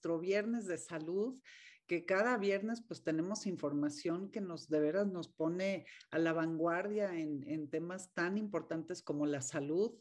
Nuestro viernes de salud, que cada viernes pues tenemos información que nos de veras nos pone a la vanguardia en, en temas tan importantes como la salud.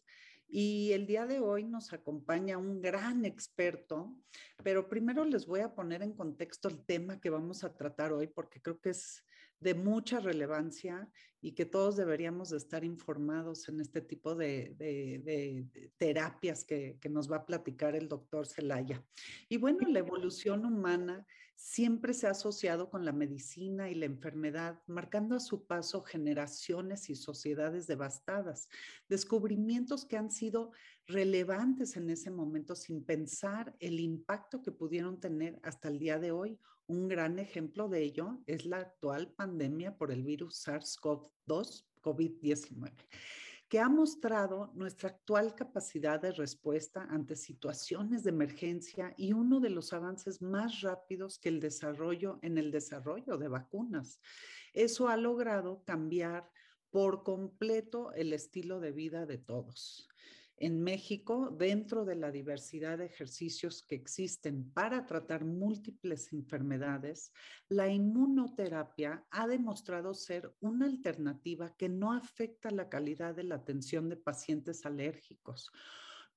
Y el día de hoy nos acompaña un gran experto, pero primero les voy a poner en contexto el tema que vamos a tratar hoy porque creo que es de mucha relevancia y que todos deberíamos de estar informados en este tipo de, terapias que, que, nos va a platicar el doctor Celaya. Y bueno, la evolución humana siempre se ha asociado con la medicina y la enfermedad, marcando a su paso generaciones y sociedades devastadas, descubrimientos que han sido relevantes en ese momento sin pensar el impacto que pudieron tener hasta el día de hoy. Un gran ejemplo de ello es la actual pandemia por el virus SARS-CoV-2, COVID-19. que ha mostrado nuestra actual capacidad de respuesta ante situaciones de emergencia y uno de los avances más rápidos que el desarrollo en el desarrollo de vacunas. Eso ha logrado cambiar por completo el estilo de vida de todos en México, dentro de la diversidad de ejercicios que existen para tratar múltiples enfermedades, la inmunoterapia ha demostrado ser una alternativa que no afecta la calidad de la atención de pacientes alérgicos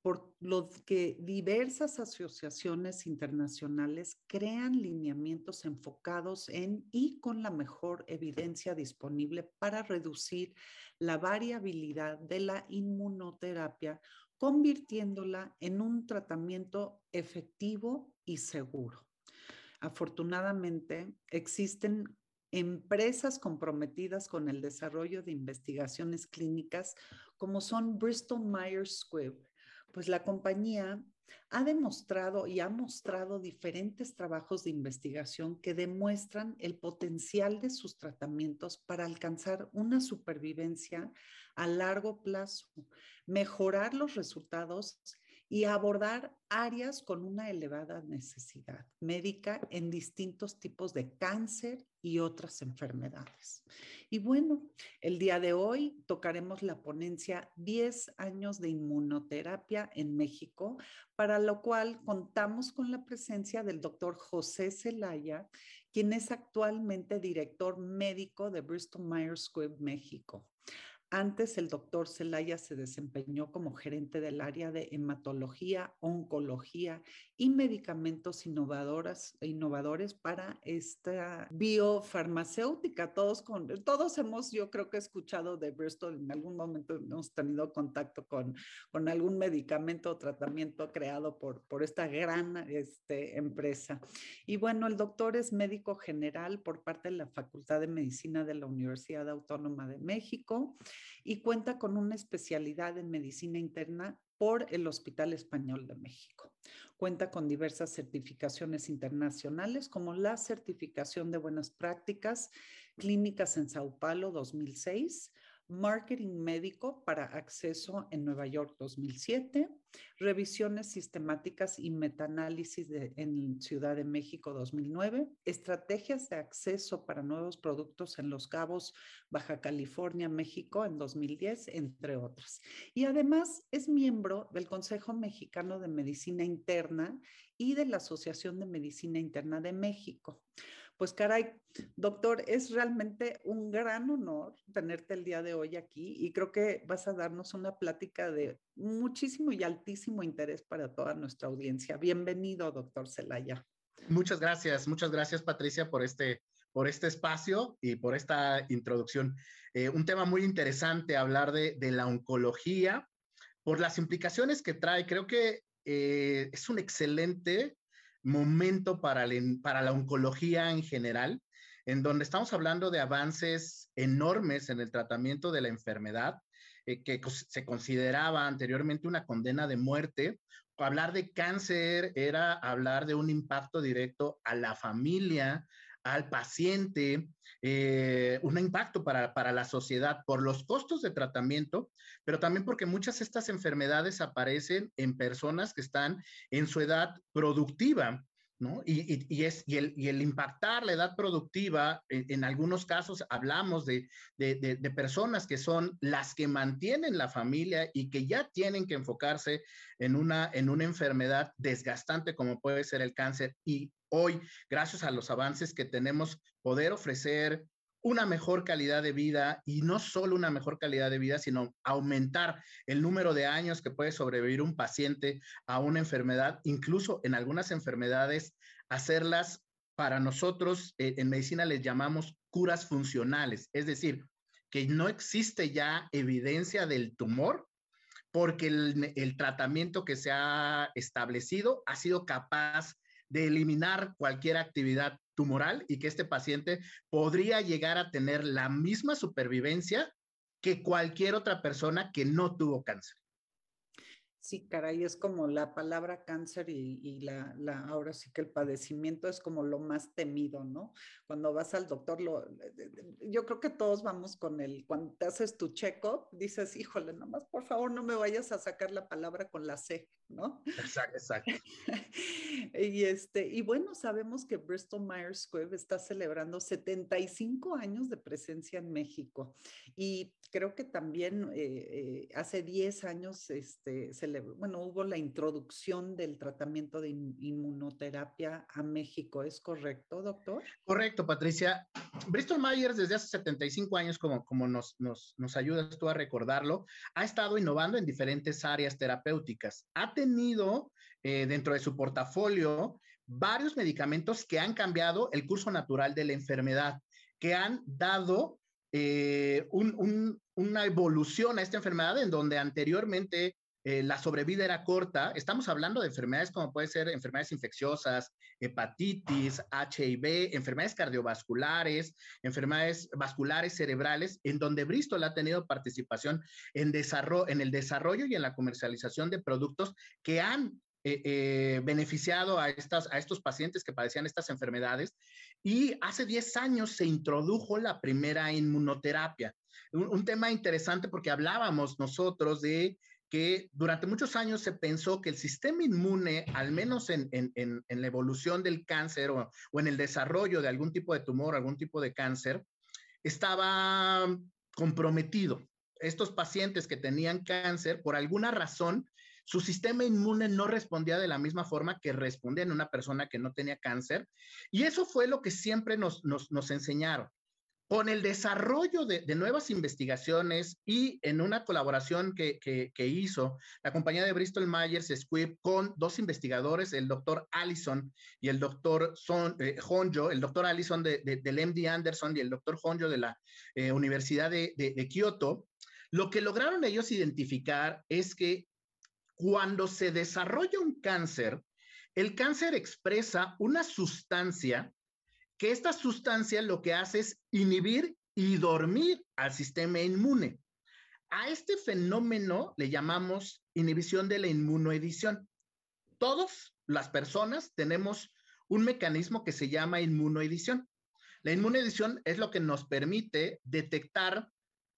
por lo que diversas asociaciones internacionales crean lineamientos enfocados en y con la mejor evidencia disponible para reducir la variabilidad de la inmunoterapia, convirtiéndola en un tratamiento efectivo y seguro. Afortunadamente, existen empresas comprometidas con el desarrollo de investigaciones clínicas como son Bristol Myers Squibb, pues la compañía ha demostrado y ha mostrado diferentes trabajos de investigación que demuestran el potencial de sus tratamientos para alcanzar una supervivencia a largo plazo, mejorar los resultados y abordar áreas con una elevada necesidad médica en distintos tipos de cáncer y otras enfermedades. Y bueno, el día de hoy tocaremos la ponencia 10 años de inmunoterapia en México, para lo cual contamos con la presencia del doctor José Zelaya, quien es actualmente director médico de Bristol Myers Squibb México. Antes el doctor Zelaya se desempeñó como gerente del área de hematología, oncología y medicamentos innovadoras, innovadores para esta biofarmacéutica. Todos, con, todos hemos, yo creo que escuchado de Bristol, en algún momento hemos tenido contacto con, con algún medicamento o tratamiento creado por, por esta gran este, empresa. Y bueno, el doctor es médico general por parte de la Facultad de Medicina de la Universidad Autónoma de México y cuenta con una especialidad en medicina interna por el Hospital Español de México. Cuenta con diversas certificaciones internacionales como la certificación de buenas prácticas clínicas en Sao Paulo 2006, Marketing Médico para Acceso en Nueva York 2007, Revisiones Sistemáticas y Metaanálisis en Ciudad de México 2009, Estrategias de Acceso para Nuevos Productos en Los Cabos, Baja California, México en 2010, entre otras. Y además es miembro del Consejo Mexicano de Medicina Interna y de la Asociación de Medicina Interna de México. Pues caray, doctor, es realmente un gran honor tenerte el día de hoy aquí y creo que vas a darnos una plática de muchísimo y altísimo interés para toda nuestra audiencia. Bienvenido, doctor Celaya. Muchas gracias, muchas gracias Patricia por este, por este espacio y por esta introducción. Eh, un tema muy interesante, hablar de, de, la oncología, por las implicaciones que trae. Creo que eh, es un excelente momento para, la oncología en general, en donde estamos hablando de avances enormes en el tratamiento de la enfermedad, eh, que se consideraba anteriormente una condena de muerte. Hablar de cáncer era hablar de un impacto directo a la familia, al paciente, eh, un impacto para, para, la sociedad por los costos de tratamiento, pero también porque muchas de estas enfermedades aparecen en personas que están en su edad productiva. ¿No? Y, y, es, y, el, y el impactar la edad productiva, en, en algunos casos hablamos de, de, de, de, personas que son las que mantienen la familia y que ya tienen que enfocarse en una, en una enfermedad desgastante como puede ser el cáncer y hoy, gracias a los avances que tenemos, poder ofrecer una mejor calidad de vida y no solo una mejor calidad de vida, sino aumentar el número de años que puede sobrevivir un paciente a una enfermedad, incluso en algunas enfermedades, hacerlas para nosotros eh, en medicina les llamamos curas funcionales, es decir, que no existe ya evidencia del tumor porque el, el tratamiento que se ha establecido ha sido capaz de eliminar cualquier actividad tumoral y que este paciente podría llegar a tener la misma supervivencia que cualquier otra persona que no tuvo cáncer. Sí, caray, es como la palabra cáncer y, la, ahora sí que el padecimiento es como lo más temido, ¿no? Cuando vas al doctor, lo, yo creo que todos vamos con el, cuando te haces tu check-up, dices, híjole, nomás por favor no me vayas a sacar la palabra con la C, ¿no? Exacto, exacto. y, este, y bueno, sabemos que Bristol Myers Squibb está celebrando 75 años de presencia en México y creo que también eh, eh, hace 10 años este, se bueno, hubo la introducción del tratamiento de inmunoterapia a México, ¿es correcto, doctor? Correcto, Patricia. Bristol Myers desde hace 75 años, como, nos ayudas tú a recordarlo, ha estado innovando en diferentes áreas terapéuticas. Ha tenido eh, dentro de su portafolio varios medicamentos que han cambiado el curso natural de la enfermedad, que han dado eh, una evolución a esta enfermedad en donde anteriormente eh, la sobrevida era corta. Estamos hablando de enfermedades como puede ser enfermedades infecciosas, hepatitis, HIV, enfermedades cardiovasculares, enfermedades vasculares cerebrales, en donde Bristol ha tenido participación en, desarrollo, en el desarrollo y en la comercialización de productos que han eh, eh, beneficiado a, estas, a estos pacientes que padecían estas enfermedades. Y hace 10 años se introdujo la primera inmunoterapia. un tema interesante porque hablábamos nosotros de que durante muchos años se pensó que el sistema inmune, al menos en, la evolución del cáncer o, en el desarrollo de algún tipo de tumor, algún tipo de cáncer, estaba comprometido. Estos pacientes que tenían cáncer, por alguna razón, su sistema inmune no respondía de la misma forma que respondía en una persona que no tenía cáncer. Y eso fue lo que siempre nos, nos enseñaron. Con el desarrollo de, nuevas investigaciones y en una colaboración que, hizo la compañía de Bristol Myers Squibb con dos investigadores, el doctor Allison y el doctor Son, eh, Honjo, el doctor Allison del MD Anderson y el doctor Honjo de la eh, Universidad de, de Kioto, lo que lograron ellos identificar es que cuando se desarrolla un cáncer, el cáncer expresa una sustancia que esta sustancia lo que hace es inhibir y dormir al sistema inmune. A este fenómeno le llamamos inhibición de la inmunoedición. Todas las personas tenemos un mecanismo que se llama inmunoedición. La inmunoedición es lo que nos permite detectar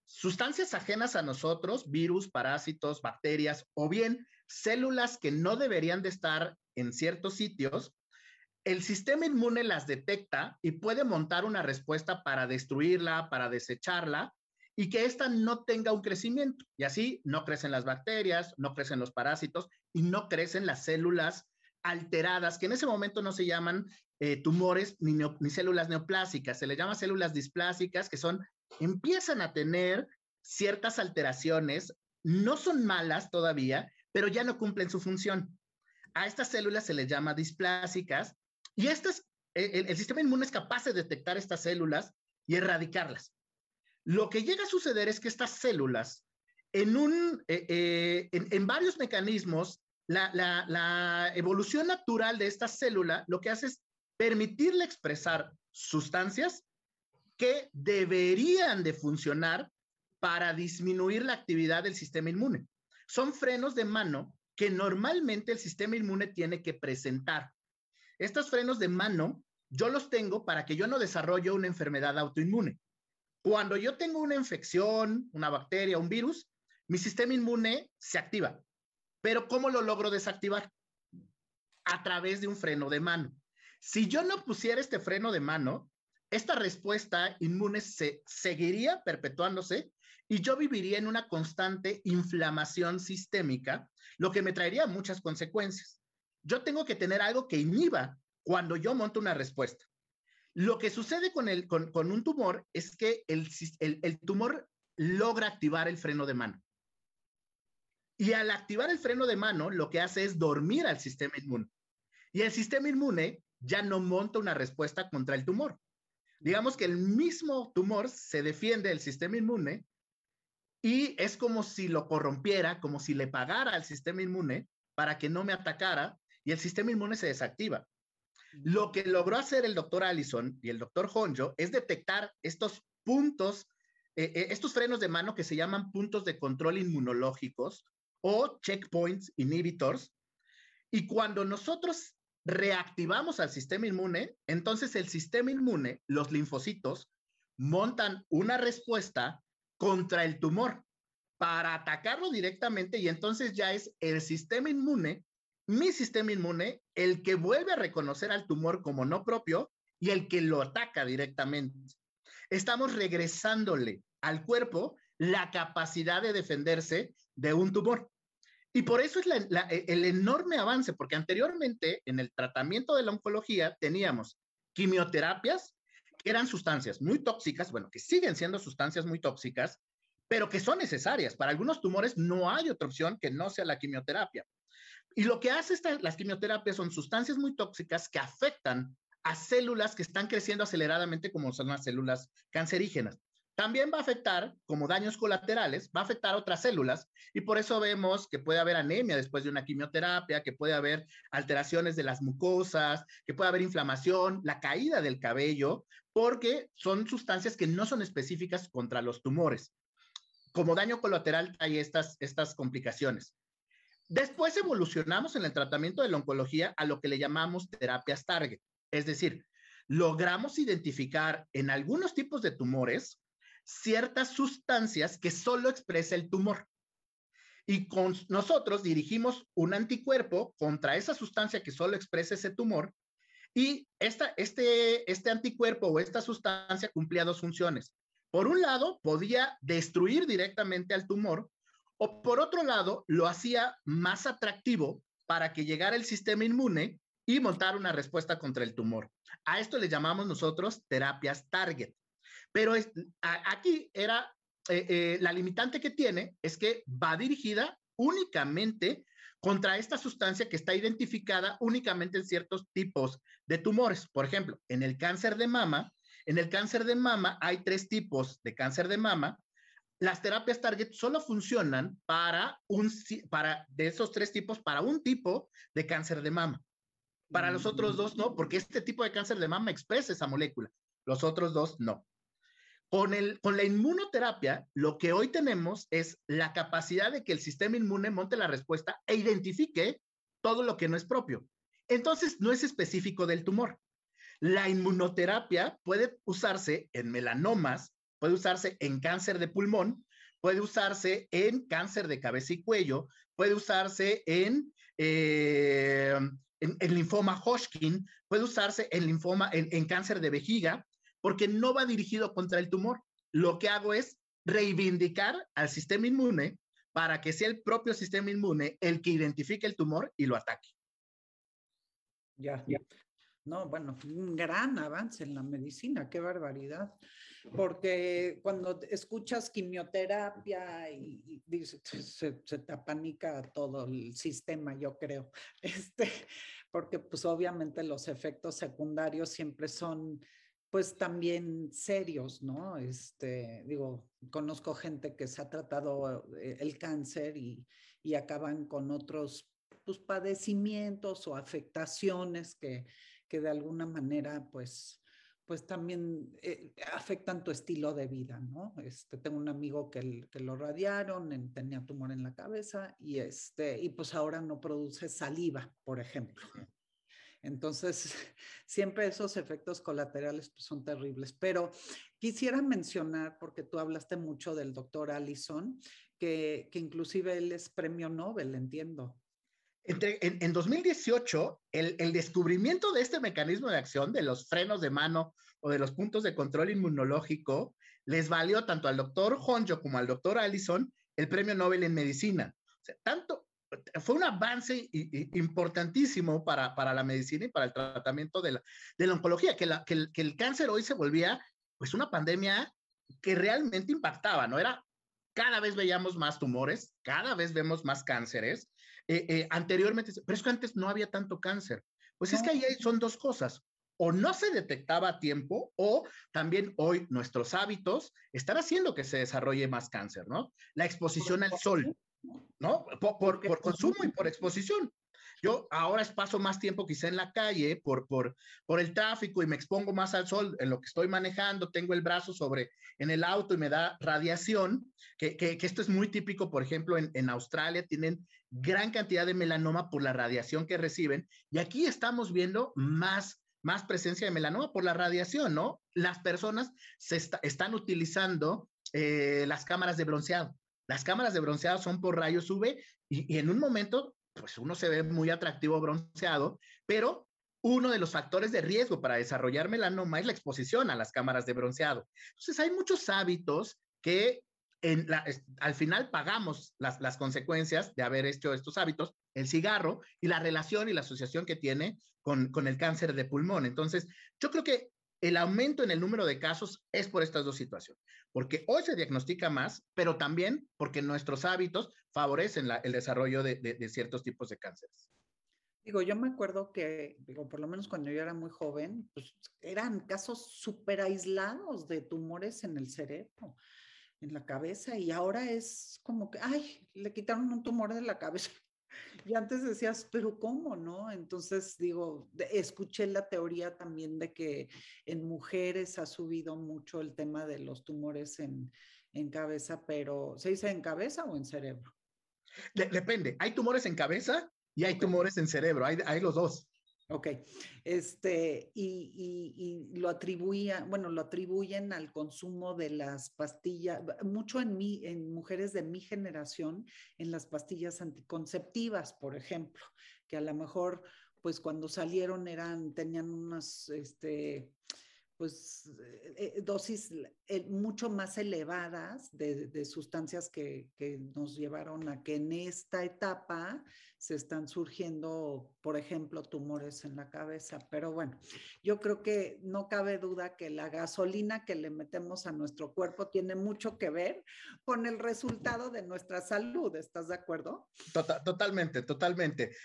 sustancias ajenas a nosotros, virus, parásitos, bacterias o bien células que no deberían de estar en ciertos sitios el sistema inmune las detecta y puede montar una respuesta para destruirla, para desecharla y que ésta no tenga un crecimiento. Y así no crecen las bacterias, no crecen los parásitos y no crecen las células alteradas, que en ese momento no se llaman eh, tumores ni, células neoplásicas, se les llama células displásicas, que son, empiezan a tener ciertas alteraciones, no son malas todavía, pero ya no cumplen su función. A estas células se les llama displásicas y estas, el, sistema inmune es capaz de detectar estas células y erradicarlas. Lo que llega a suceder es que estas células, en, eh, eh, varios mecanismos, la, la, evolución natural de esta célula lo que hace es permitirle expresar sustancias que deberían de funcionar para disminuir la actividad del sistema inmune. Son frenos de mano que normalmente el sistema inmune tiene que presentar. Estos frenos de mano, yo los tengo para que yo no desarrolle una enfermedad autoinmune. Cuando yo tengo una infección, una bacteria, un virus, mi sistema inmune se activa. Pero ¿cómo lo logro desactivar? A través de un freno de mano. Si yo no pusiera este freno de mano, esta respuesta inmune se seguiría perpetuándose y yo viviría en una constante inflamación sistémica, lo que me traería muchas consecuencias yo tengo que tener algo que inhiba cuando yo monto una respuesta. Lo que sucede con, el, con, un tumor es que el, el, tumor logra activar el freno de mano. Y al activar el freno de mano, lo que hace es dormir al sistema inmune. Y el sistema inmune ya no monta una respuesta contra el tumor. Digamos que el mismo tumor se defiende del sistema inmune y es como si lo corrompiera, como si le pagara al sistema inmune para que no me atacara y el sistema inmune se desactiva. Lo que logró hacer el doctor Allison y el doctor Honjo es detectar estos puntos, eh, eh, estos frenos de mano que se llaman puntos de control inmunológicos o checkpoints inhibitors. Y cuando nosotros reactivamos al sistema inmune, entonces el sistema inmune, los linfocitos, montan una respuesta contra el tumor para atacarlo directamente y entonces ya es el sistema inmune, mi sistema inmune, el que vuelve a reconocer al tumor como no propio y el que lo ataca directamente. Estamos regresándole al cuerpo la capacidad de defenderse de un tumor. Y por eso es e, el enorme avance, porque anteriormente en el tratamiento de la oncología teníamos quimioterapias, que eran sustancias muy tóxicas, bueno, que siguen siendo sustancias muy tóxicas, pero que son necesarias. Para algunos tumores no hay otra opción que no sea la quimioterapia. Y lo que hace las quimioterapias son sustancias muy tóxicas que afectan a células que están creciendo aceleradamente como son las células cancerígenas. También va a afectar, como daños colaterales, va a afectar a otras células y por eso vemos que puede haber anemia después de una quimioterapia, que puede haber alteraciones de las mucosas, que puede haber inflamación, la caída del cabello, porque son sustancias que no son específicas contra los tumores. Como daño colateral hay estas, estas complicaciones. Después evolucionamos en el tratamiento de la oncología a lo que le llamamos terapias target, es decir, logramos identificar en algunos tipos de tumores ciertas sustancias que solo expresa el tumor. Y con nosotros dirigimos un anticuerpo contra esa sustancia que solo expresa ese tumor y esta, este, este anticuerpo o esta sustancia cumplía dos funciones. Por un lado, podía destruir directamente al tumor o por otro lado, lo hacía más atractivo para que llegara el sistema inmune y montar una respuesta contra el tumor. A esto le llamamos nosotros terapias target. Pero aquí era eh, eh, la limitante que tiene es que va dirigida únicamente contra esta sustancia que está identificada únicamente en ciertos tipos de tumores. Por ejemplo, en el cáncer de mama, en el cáncer de mama hay tres tipos de cáncer de mama. Las terapias target solo funcionan para un para de esos tres tipos para un tipo de cáncer de mama. Para los otros dos no, porque este tipo de cáncer de mama expresa esa molécula. Los otros dos no. Con, el, con la inmunoterapia, lo que hoy tenemos es la capacidad de que el sistema inmune monte la respuesta e identifique todo lo que no es propio. Entonces, no es específico del tumor. La inmunoterapia puede usarse en melanomas, puede usarse en cáncer de pulmón, puede usarse en cáncer de cabeza y cuello, puede usarse en, eh, en, linfoma Hodgkin, puede usarse en linfoma, en cáncer de vejiga, porque no va dirigido contra el tumor. Lo que hago es reivindicar al sistema inmune para que sea el propio sistema inmune el que identifique el tumor y lo ataque. Ya, ya. No, bueno, un gran avance en la medicina, qué barbaridad. Porque cuando escuchas quimioterapia y, se, se, te apanica todo el sistema, yo creo. Este, porque pues obviamente los efectos secundarios siempre son pues también serios, ¿no? Este, digo, conozco gente que se ha tratado eh, el cáncer y, y acaban con otros pues, padecimientos o afectaciones que, que de alguna manera, pues, pues también eh, afectan tu estilo de vida, ¿no? Este, tengo un amigo que, que lo radiaron, tenía tumor en la cabeza y, este, y pues ahora no produce saliva, por ejemplo. Entonces, siempre esos efectos colaterales pues, son terribles. Pero quisiera mencionar, porque tú hablaste mucho del doctor Allison, que, que inclusive él es premio Nobel, entiendo. Entre, en, 2018, el, el, descubrimiento de este mecanismo de acción, de los frenos de mano o de los puntos de control inmunológico, les valió tanto al doctor Honjo como al doctor Allison el premio Nobel en medicina. O sea, tanto, fue un avance importantísimo para, para, la medicina y para el tratamiento de la, de la oncología, que, la, que, el, que, el, cáncer hoy se volvía pues una pandemia que realmente impactaba, ¿no? Era, cada vez veíamos más tumores, cada vez vemos más cánceres. Eh, eh, anteriormente, pero es que antes no había tanto cáncer. Pues es que ahí son dos cosas. O no se detectaba a tiempo, o también hoy nuestros hábitos están haciendo que se desarrolle más cáncer, ¿no? La exposición al sol, ¿no? Por, por, consumo y por exposición. Yo ahora paso más tiempo quizá en la calle por, por, por el tráfico y me expongo más al sol en lo que estoy manejando, tengo el brazo sobre en el auto y me da radiación, que, que, esto es muy típico, por ejemplo, en, en Australia tienen gran cantidad de melanoma por la radiación que reciben y aquí estamos viendo más más presencia de melanoma por la radiación, ¿no? Las personas se están utilizando eh, las cámaras de bronceado. Las cámaras de bronceado son por rayos UV y, en un momento, pues uno se ve muy atractivo bronceado, pero uno de los factores de riesgo para desarrollar melanoma es la exposición a las cámaras de bronceado. Entonces, hay muchos hábitos que en al final pagamos las, las, consecuencias de haber hecho estos hábitos, el cigarro y la relación y la asociación que tiene con, con el cáncer de pulmón. Entonces, yo creo que el aumento en el número de casos es por estas dos situaciones, porque hoy se diagnostica más, pero también porque nuestros hábitos favorecen el desarrollo de, ciertos tipos de cánceres. Digo, yo me acuerdo que, digo, por lo menos cuando yo era muy joven, pues eran casos súper aislados de tumores en el cerebro, en la cabeza, y ahora es como que, ay, le quitaron un tumor de la cabeza. Y antes decías, pero ¿cómo no? Entonces digo, escuché la teoría también de que en mujeres ha subido mucho el tema de los tumores en, en cabeza, pero ¿se dice en cabeza o en cerebro? depende, hay tumores en cabeza y hay tumores en cerebro, hay, hay los dos. Ok, este, y, lo atribuían, bueno, lo atribuyen al consumo de las pastillas, mucho en mí, en mujeres de mi generación, en las pastillas anticonceptivas, por ejemplo, que a lo mejor, pues cuando salieron eran, tenían unas, este, pues eh, dosis eh, mucho más elevadas de, sustancias que, que, nos llevaron a que en esta etapa se están surgiendo, por ejemplo, tumores en la cabeza. Pero bueno, yo creo que no cabe duda que la gasolina que le metemos a nuestro cuerpo tiene mucho que ver con el resultado de nuestra salud. ¿Estás de acuerdo? Tota, totalmente, totalmente.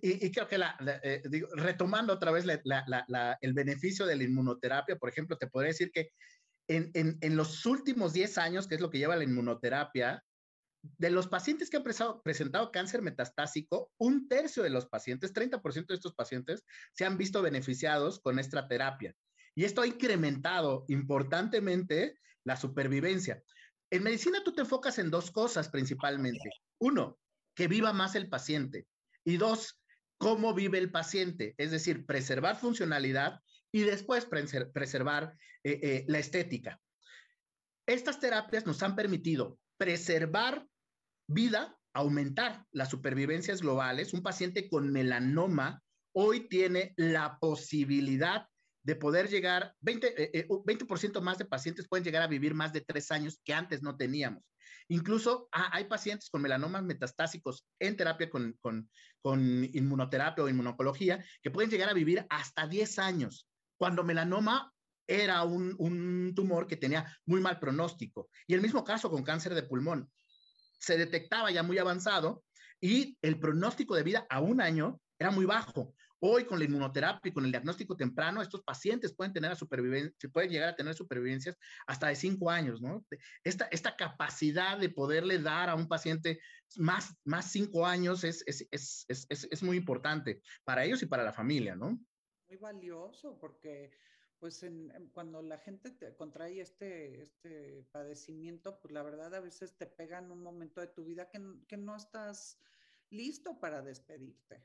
Y, creo que la, eh, retomando otra vez el beneficio de la inmunoterapia, por ejemplo, te podría decir que en, en, los últimos 10 años, que es lo que lleva la inmunoterapia, de los pacientes que han presentado cáncer metastásico, un tercio de los pacientes, 30% de estos pacientes, se han visto beneficiados con esta terapia. Y esto ha incrementado importantemente la supervivencia. En medicina tú te enfocas en dos cosas principalmente. Uno, que viva más el paciente. Y dos, cómo vive el paciente, es decir, preservar funcionalidad y después preservar eh, eh, la estética. Estas terapias nos han permitido preservar vida, aumentar las supervivencias globales. Un paciente con melanoma hoy tiene la posibilidad de poder llegar, 20, 20 eh, más de pacientes pueden llegar a vivir más de tres años que antes no teníamos. Incluso ah, hay pacientes con melanomas metastásicos en terapia con, con, con inmunoterapia o inmunocología que pueden llegar a vivir hasta 10 años, cuando melanoma era un, tumor que tenía muy mal pronóstico. Y el mismo caso con cáncer de pulmón. Se detectaba ya muy avanzado y el pronóstico de vida a un año era muy bajo. Hoy con la inmunoterapia y con el diagnóstico temprano, estos pacientes pueden tener supervivencia, pueden llegar a tener supervivencias hasta de cinco años, ¿no? Esta, capacidad de poderle dar a un paciente más, cinco años es, muy importante para ellos y para la familia, ¿no? Muy valioso porque pues cuando la gente te contrae este, este padecimiento, pues la verdad a veces te pega en un momento de tu vida que, que no estás listo para despedirte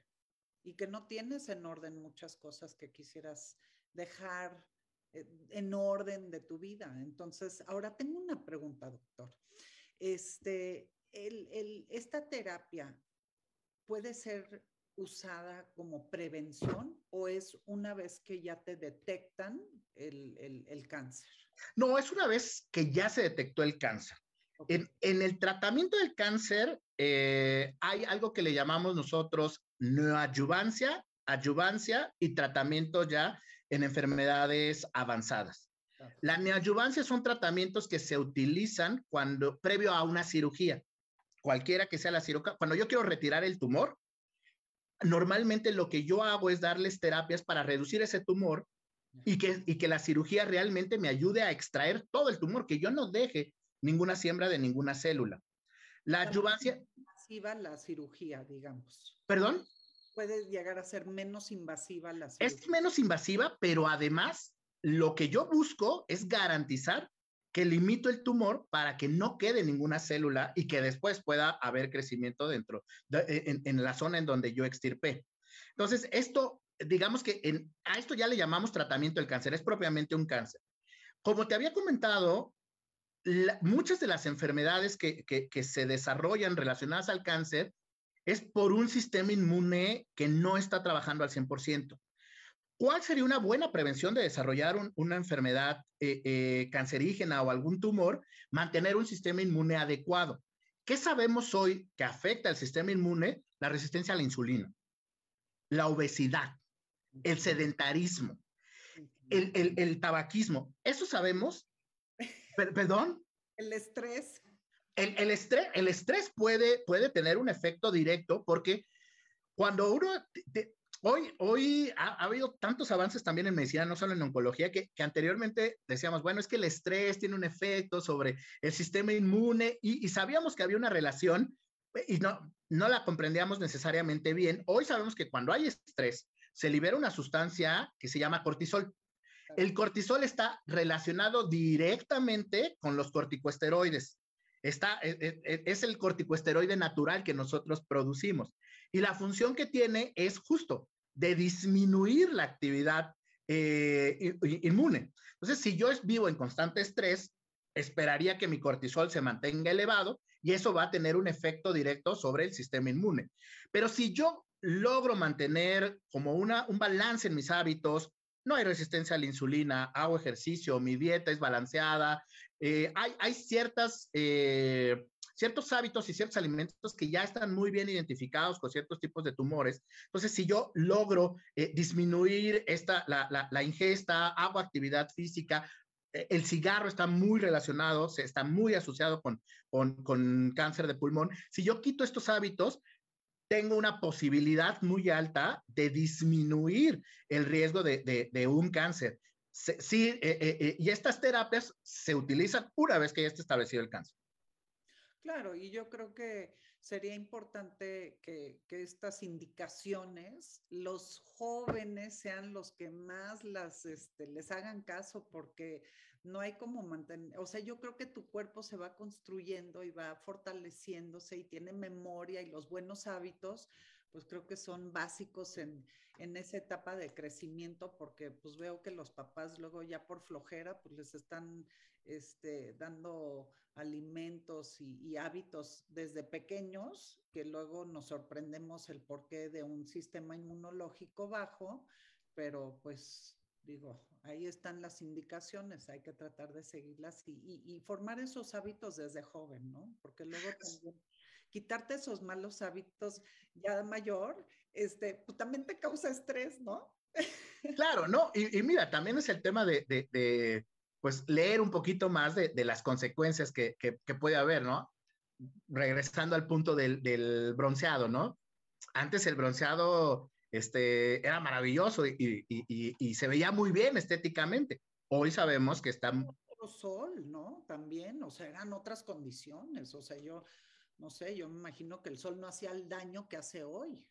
y que no tienes en orden muchas cosas que quisieras dejar eh, en orden de tu vida. Entonces, ahora tengo una pregunta, doctor. Este, el, el, esta terapia puede ser usada como prevención o es una vez que ya te detectan el, el, cáncer? No, es una vez que ya se detectó el cáncer. En, en, el tratamiento del cáncer eh, hay algo que le llamamos nosotros neoadyuvancia, adyuvancia y tratamiento ya en enfermedades avanzadas. La neoadyuvancia son tratamientos que se utilizan cuando previo a una cirugía, cualquiera que sea la cirugía. Cuando yo quiero retirar el tumor, normalmente lo que yo hago es darles terapias para reducir ese tumor y que, y que la cirugía realmente me ayude a extraer todo el tumor, que yo no deje ninguna siembra de ninguna célula. La adyuvancia... Masiva la cirugía, digamos. ¿Perdón? puede llegar a ser menos invasiva la Es menos invasiva, pero además lo que yo busco es garantizar que limito el tumor para que no quede ninguna célula y que después pueda haber crecimiento dentro, e, en, la zona en donde yo extirpé. Entonces, esto, digamos que a esto ya le llamamos tratamiento del cáncer, es propiamente un cáncer. Como te había comentado, muchas de las enfermedades que, que se desarrollan relacionadas al cáncer es por un sistema inmune que no está trabajando al 100%. ¿Cuál sería una buena prevención de desarrollar una enfermedad eh, eh, cancerígena o algún tumor? Mantener un sistema inmune adecuado. ¿Qué sabemos hoy que afecta al sistema inmune? La resistencia a la insulina, la obesidad, el sedentarismo, el, tabaquismo. Eso sabemos. ¿Perdón? El estrés. El, estrés, el estrés puede, puede tener un efecto directo porque cuando uno Hoy, hoy ha, habido tantos avances también en medicina, no solo en oncología, que, anteriormente decíamos, bueno, es que el estrés tiene un efecto sobre el sistema inmune y, sabíamos que había una relación eh, y no, no la comprendíamos necesariamente bien. Hoy sabemos que cuando hay estrés, se libera una sustancia que se llama cortisol. El cortisol está relacionado directamente con los corticosteroides. Está, e, e, e, es el corticosteroide natural que nosotros producimos. Y la función que tiene es justo de disminuir la actividad eh, inmune. Entonces, si yo vivo en constante estrés, esperaría que mi cortisol se mantenga elevado y eso va a tener un efecto directo sobre el sistema inmune. Pero si yo logro mantener como una, un balance en mis hábitos, no hay resistencia a la insulina, hago ejercicio, mi dieta es balanceada, eh, hay, hay, ciertas eh, ciertos hábitos y ciertos alimentos que ya están muy bien identificados con ciertos tipos de tumores. Entonces, si yo logro eh, disminuir esta, la, la, ingesta, hago actividad física, eh, el cigarro está muy relacionado, se está muy asociado con, con, con cáncer de pulmón. Si yo quito estos hábitos, tengo una posibilidad muy alta de disminuir el riesgo de, de, de un cáncer. Sí, eh, y estas terapias se utilizan una vez que ya está establecido el cáncer. Claro, y yo creo que sería importante que, estas indicaciones, los jóvenes sean los que más las, este, les hagan caso, porque no hay como mantener, o sea, yo creo que tu cuerpo se va construyendo y va fortaleciéndose y tiene memoria y los buenos hábitos, pues creo que son básicos en, en esa etapa de crecimiento, porque pues veo que los papás luego ya por flojera, pues les están este, dando alimentos y, hábitos desde pequeños, que luego nos sorprendemos el porqué de un sistema inmunológico bajo, pero pues digo, ahí están las indicaciones, hay que tratar de seguirlas y, formar esos hábitos desde joven, ¿no? Porque luego también quitarte esos malos hábitos ya mayor, este, pues también te causa estrés, ¿no? Claro, no, y, mira, también es el tema de pues leer un poquito más de, las consecuencias que, puede haber, ¿no? Regresando al punto del, bronceado, ¿no? Antes el bronceado este, era maravilloso y, se veía muy bien estéticamente. Hoy sabemos que está... Sol, ¿no? También, o sea, eran otras condiciones, o sea, yo, no sé, yo me imagino que el sol no hacía el daño que hace hoy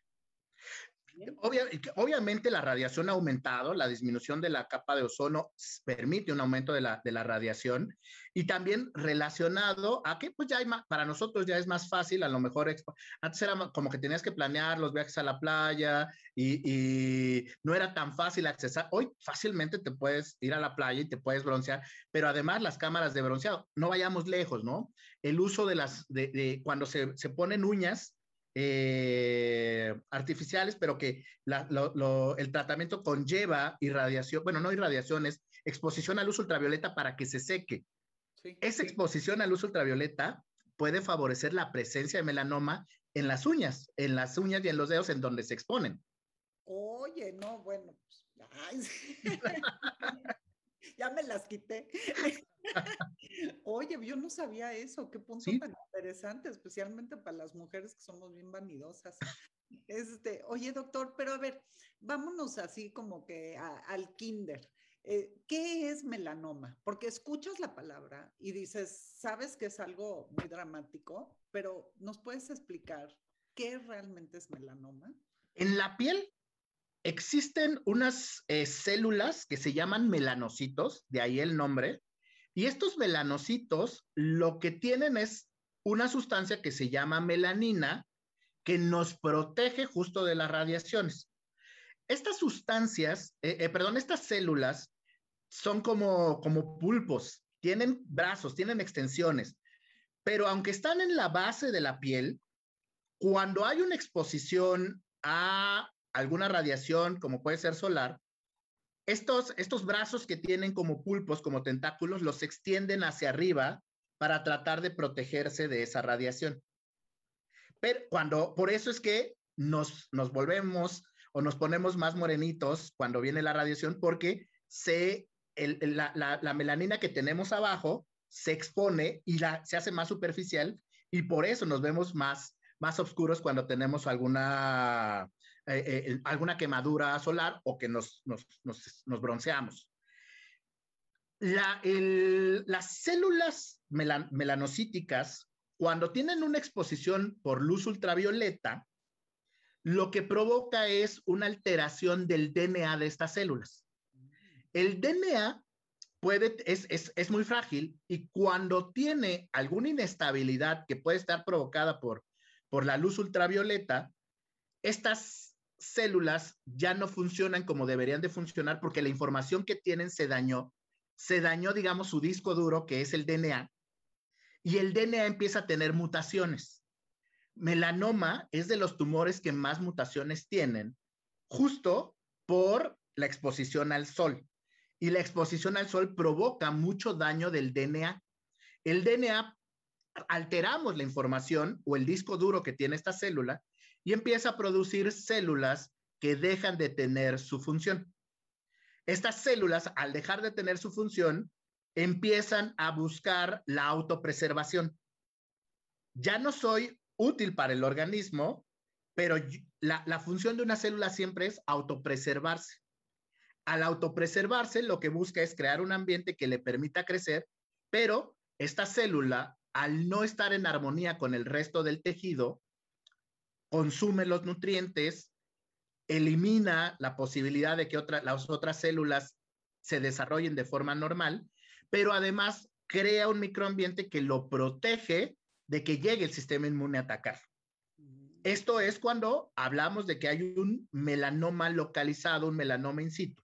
obviamente la radiación ha aumentado, la disminución de la capa de ozono permite un aumento de la, de la radiación y también relacionado a que pues ya hay para nosotros ya es más fácil, a lo mejor antes era como que tenías que planear los viajes a la playa y, no era tan fácil accesar. Hoy fácilmente te puedes ir a la playa y te puedes broncear, pero además las cámaras de bronceado, no vayamos lejos, ¿no? El uso de las, de, de cuando se, se ponen uñas, eh, artificiales, pero que el tratamiento conlleva irradiación, bueno, no irradiaciones, exposición a luz ultravioleta para que se seque. Esa exposición a luz ultravioleta puede favorecer la presencia de melanoma en las uñas, en las uñas y en los dedos en donde se exponen. Oye, no, bueno, pues, ya me las quité. Oye, yo no sabía eso, qué punto tan interesante, especialmente para las mujeres que somos bien vanidosas. Este, oye, doctor, pero a ver, vámonos así como que al kinder. Eh, ¿Qué es melanoma? Porque escuchas la palabra y dices, sabes que es algo muy dramático, pero ¿nos puedes explicar qué realmente es melanoma? En la piel existen unas eh, células que se llaman melanocitos, de ahí el nombre, y estos melanocitos lo que tienen es una sustancia que se llama melanina que nos protege justo de las radiaciones. Estas sustancias, eh, eh, perdón, estas células son como, como pulpos, tienen brazos, tienen extensiones, pero aunque están en la base de la piel, cuando hay una exposición a alguna radiación, como puede ser solar, estos, estos brazos que tienen como pulpos, como tentáculos, los extienden hacia arriba para tratar de protegerse de esa radiación. Pero cuando, por eso es que nos, nos volvemos o nos ponemos más morenitos cuando viene la radiación, porque se, la, la, melanina que tenemos abajo se expone y la, se hace más superficial y por eso nos vemos más, más oscuros cuando tenemos alguna eh, eh, alguna quemadura solar o que nos, nos, nos, bronceamos. La, las células melanocíticas, cuando tienen una exposición por luz ultravioleta, lo que provoca es una alteración del DNA de estas células. El DNA puede, es, es, es, muy frágil y cuando tiene alguna inestabilidad que puede estar provocada por, por la luz ultravioleta, estas células ya no funcionan como deberían de funcionar porque la información que tienen se dañó. Se dañó, digamos, su disco duro, que es el DNA, y el DNA empieza a tener mutaciones. Melanoma es de los tumores que más mutaciones tienen, justo por la exposición al sol. Y la exposición al sol provoca mucho daño del DNA. El DNA alteramos la información o el disco duro que tiene esta célula y empieza a producir células que dejan de tener su función. Estas células, al dejar de tener su función, empiezan a buscar la autopreservación. Ya no soy útil para el organismo, pero la, función de una célula siempre es autopreservarse. Al autopreservarse, lo que busca es crear un ambiente que le permita crecer, pero esta célula, al no estar en armonía con el resto del tejido, consume los nutrientes, elimina la posibilidad de que las otras células se desarrollen de forma normal, pero además crea un microambiente que lo protege de que llegue el sistema inmune a atacar. Esto es cuando hablamos de que hay un melanoma localizado, un melanoma in situ.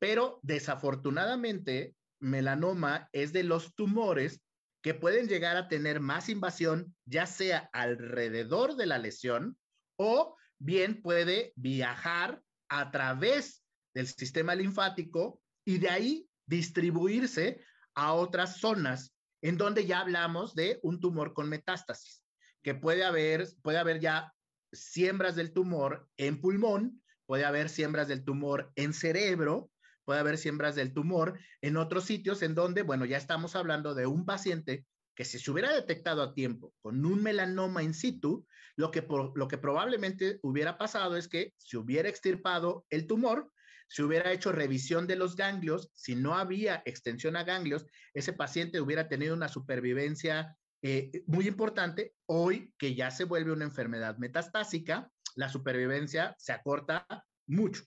Pero desafortunadamente, melanoma es de los tumores que pueden llegar a tener más invasión, ya sea alrededor de la lesión o bien puede viajar a través del sistema linfático y de ahí distribuirse a otras zonas en donde ya hablamos de un tumor con metástasis, que puede haber, puede haber ya siembras del tumor en pulmón, puede haber siembras del tumor en cerebro, puede haber siembras del tumor en otros sitios en donde, bueno, ya estamos hablando de un paciente que si se hubiera detectado a tiempo con un melanoma in situ, lo que, lo que probablemente hubiera pasado es que se hubiera extirpado el tumor, se hubiera hecho revisión de los ganglios, si no había extensión a ganglios, ese paciente hubiera tenido una supervivencia eh, muy importante. Hoy que ya se vuelve una enfermedad metastásica, la supervivencia se acorta mucho.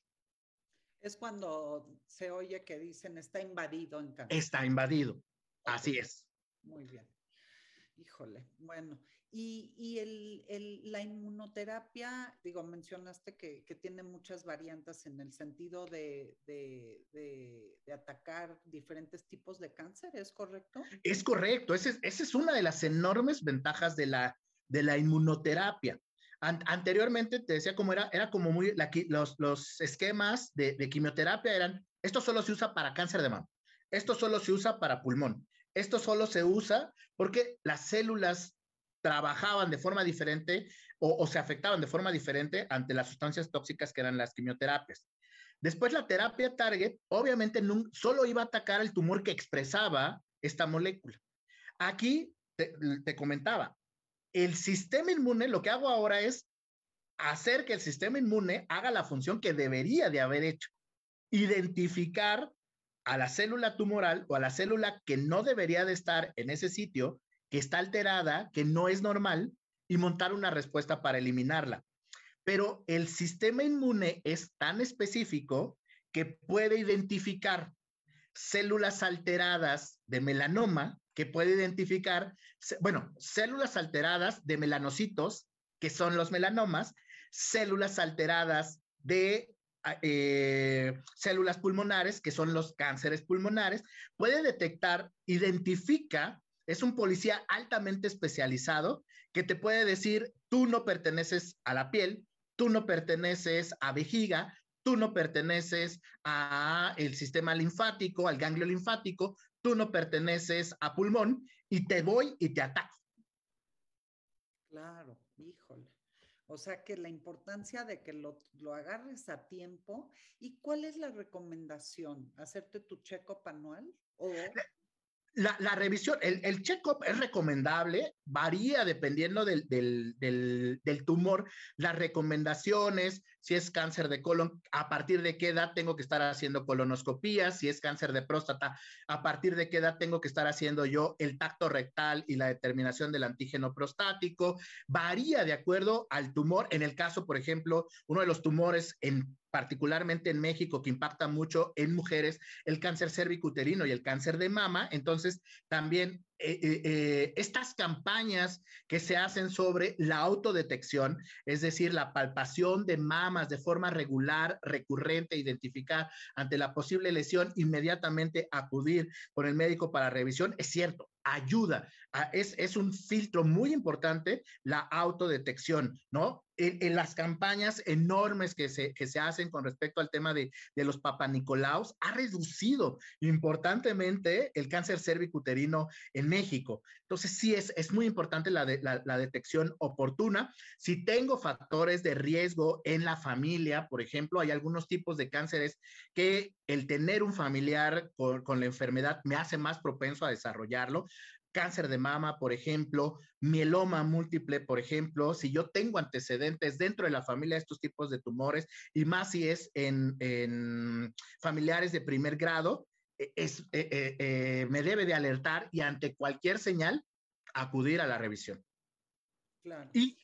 Es cuando se oye que dicen está invadido en cáncer. Está invadido, así es. Muy bien. Híjole, bueno. Y, y el, el, la inmunoterapia, digo, mencionaste que, que, tiene muchas variantes en el sentido de, de, de, atacar diferentes tipos de cáncer, ¿es correcto? Es correcto, esa es, esa es una de las enormes ventajas de la, de la inmunoterapia anteriormente te decía cómo era, era como muy, los, los esquemas de, de, quimioterapia eran, esto solo se usa para cáncer de mama, esto solo se usa para pulmón, esto solo se usa porque las células trabajaban de forma diferente o, se afectaban de forma diferente ante las sustancias tóxicas que eran las quimioterapias. Después la terapia target obviamente solo iba a atacar el tumor que expresaba esta molécula. Aquí te comentaba, el sistema inmune, lo que hago ahora es hacer que el sistema inmune haga la función que debería de haber hecho. Identificar a la célula tumoral o a la célula que no debería de estar en ese sitio, que está alterada, que no es normal, y montar una respuesta para eliminarla. pero el sistema inmune es tan específico que puede identificar células alteradas de melanoma, que puede identificar, bueno, células alteradas de melanocitos, que son los melanomas, células alteradas de ah, eh, células pulmonares, que son los cánceres pulmonares, puede detectar, identifica, es un policía altamente especializado que te puede decir, tú no perteneces a la piel, tú no perteneces a vejiga, tú no perteneces a el sistema linfático, al ganglio linfático, tú no perteneces a pulmón y te voy y te ataco. Claro, híjole. O sea que la importancia de que lo, lo agarres a tiempo. ¿Y cuál es la recomendación? ¿Hacerte tu check-up anual? ¿O... La, revisión, el, el check-up es recomendable, varía dependiendo del, del, del, tumor. Las recomendaciones, si es cáncer de colon, a partir de qué edad tengo que estar haciendo colonoscopía, si es cáncer de próstata, a partir de qué edad tengo que estar haciendo yo el tacto rectal y la determinación del antígeno prostático. Varía de acuerdo al tumor. En el caso, por ejemplo, uno de los tumores en particularmente en México, que impacta mucho en mujeres, el cáncer cervicuterino y el cáncer de mama. Entonces, también eh, eh, eh, estas campañas que se hacen sobre la autodetección, es decir, la palpación de mamas de forma regular, recurrente, identificar ante la posible lesión, inmediatamente acudir con el médico para revisión, es cierto, ayuda, es, es un filtro muy importante la autodetección, ¿no? En, las campañas enormes que se, que se hacen con respecto al tema de, de los papanicolaos, ha reducido importantemente el cáncer cervicuterino en México. Entonces, sí, es, es muy importante la, la, la, detección oportuna. Si tengo factores de riesgo en la familia, por ejemplo, hay algunos tipos de cánceres que el tener un familiar con, con la enfermedad me hace más propenso a desarrollarlo cáncer de mama, por ejemplo, mieloma múltiple, por ejemplo, si yo tengo antecedentes dentro de la familia de estos tipos de tumores, y más si es en, familiares de primer grado, e, e, e, me debe de alertar y ante cualquier señal, acudir a la revisión. Claro. Y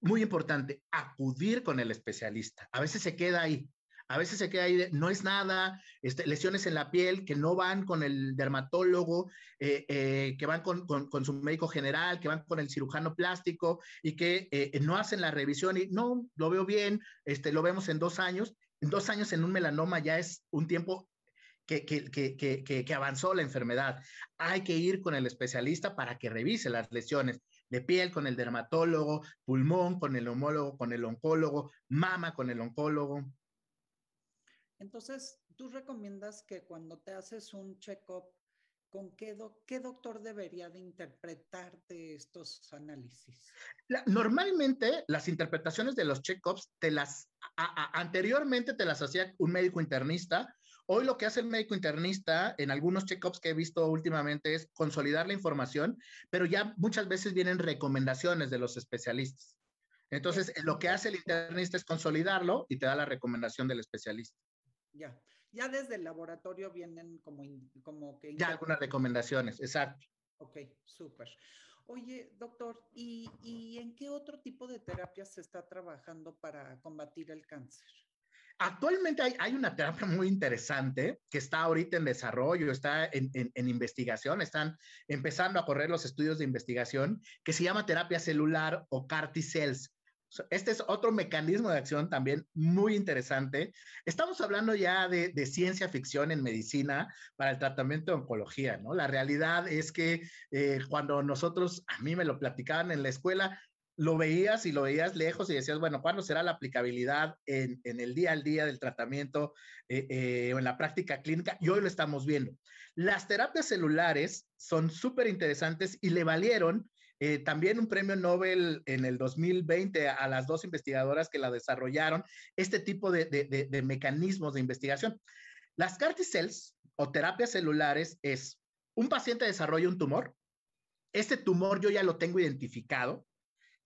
muy importante, acudir con el especialista. A veces se queda ahí. A veces se queda ahí, no es nada, este, lesiones en la piel que no van con el dermatólogo, eh, eh, que van con, con, su médico general, que van con el cirujano plástico y que eh, no hacen la revisión y no, lo veo bien, este, lo vemos en dos años. En dos años en un melanoma ya es un tiempo que, que, que, que, avanzó la enfermedad. Hay que ir con el especialista para que revise las lesiones de piel con el dermatólogo, pulmón con el homólogo, con el oncólogo, mama con el oncólogo. Entonces, tú recomiendas que cuando te haces un check-up, ¿con qué, qué, doctor debería de interpretarte estos análisis? normalmente las interpretaciones de los check-ups anteriormente te las hacía un médico internista. Hoy lo que hace el médico internista en algunos check-ups que he visto últimamente es consolidar la información, pero ya muchas veces vienen recomendaciones de los especialistas. Entonces, lo que hace el internista es consolidarlo y te da la recomendación del especialista. Ya, ya desde el laboratorio vienen como, como que... Ya algunas recomendaciones, exacto. Ok, súper. Oye, doctor, ¿y, ¿y, en qué otro tipo de terapias se está trabajando para combatir el cáncer? Actualmente hay, hay, una terapia muy interesante que está ahorita en desarrollo, está en, en, en, investigación, están empezando a correr los estudios de investigación, que se llama terapia celular o CAR T-cells. Este es otro mecanismo de acción también muy interesante. Estamos hablando ya de, ciencia ficción en medicina para el tratamiento de oncología, ¿no? La realidad es que eh, cuando nosotros, a mí me lo platicaban en la escuela, lo veías y lo veías lejos y decías, bueno, ¿cuándo será la aplicabilidad en, el día al día del tratamiento eh, eh, o en la práctica clínica? Y hoy lo estamos viendo. Las terapias celulares son súper interesantes y le valieron eh, también un premio Nobel en el 2020 a las dos investigadoras que la desarrollaron, este tipo de, de, mecanismos de investigación. Las CAR cells o terapias celulares es un paciente desarrolla un tumor, este tumor yo ya lo tengo identificado,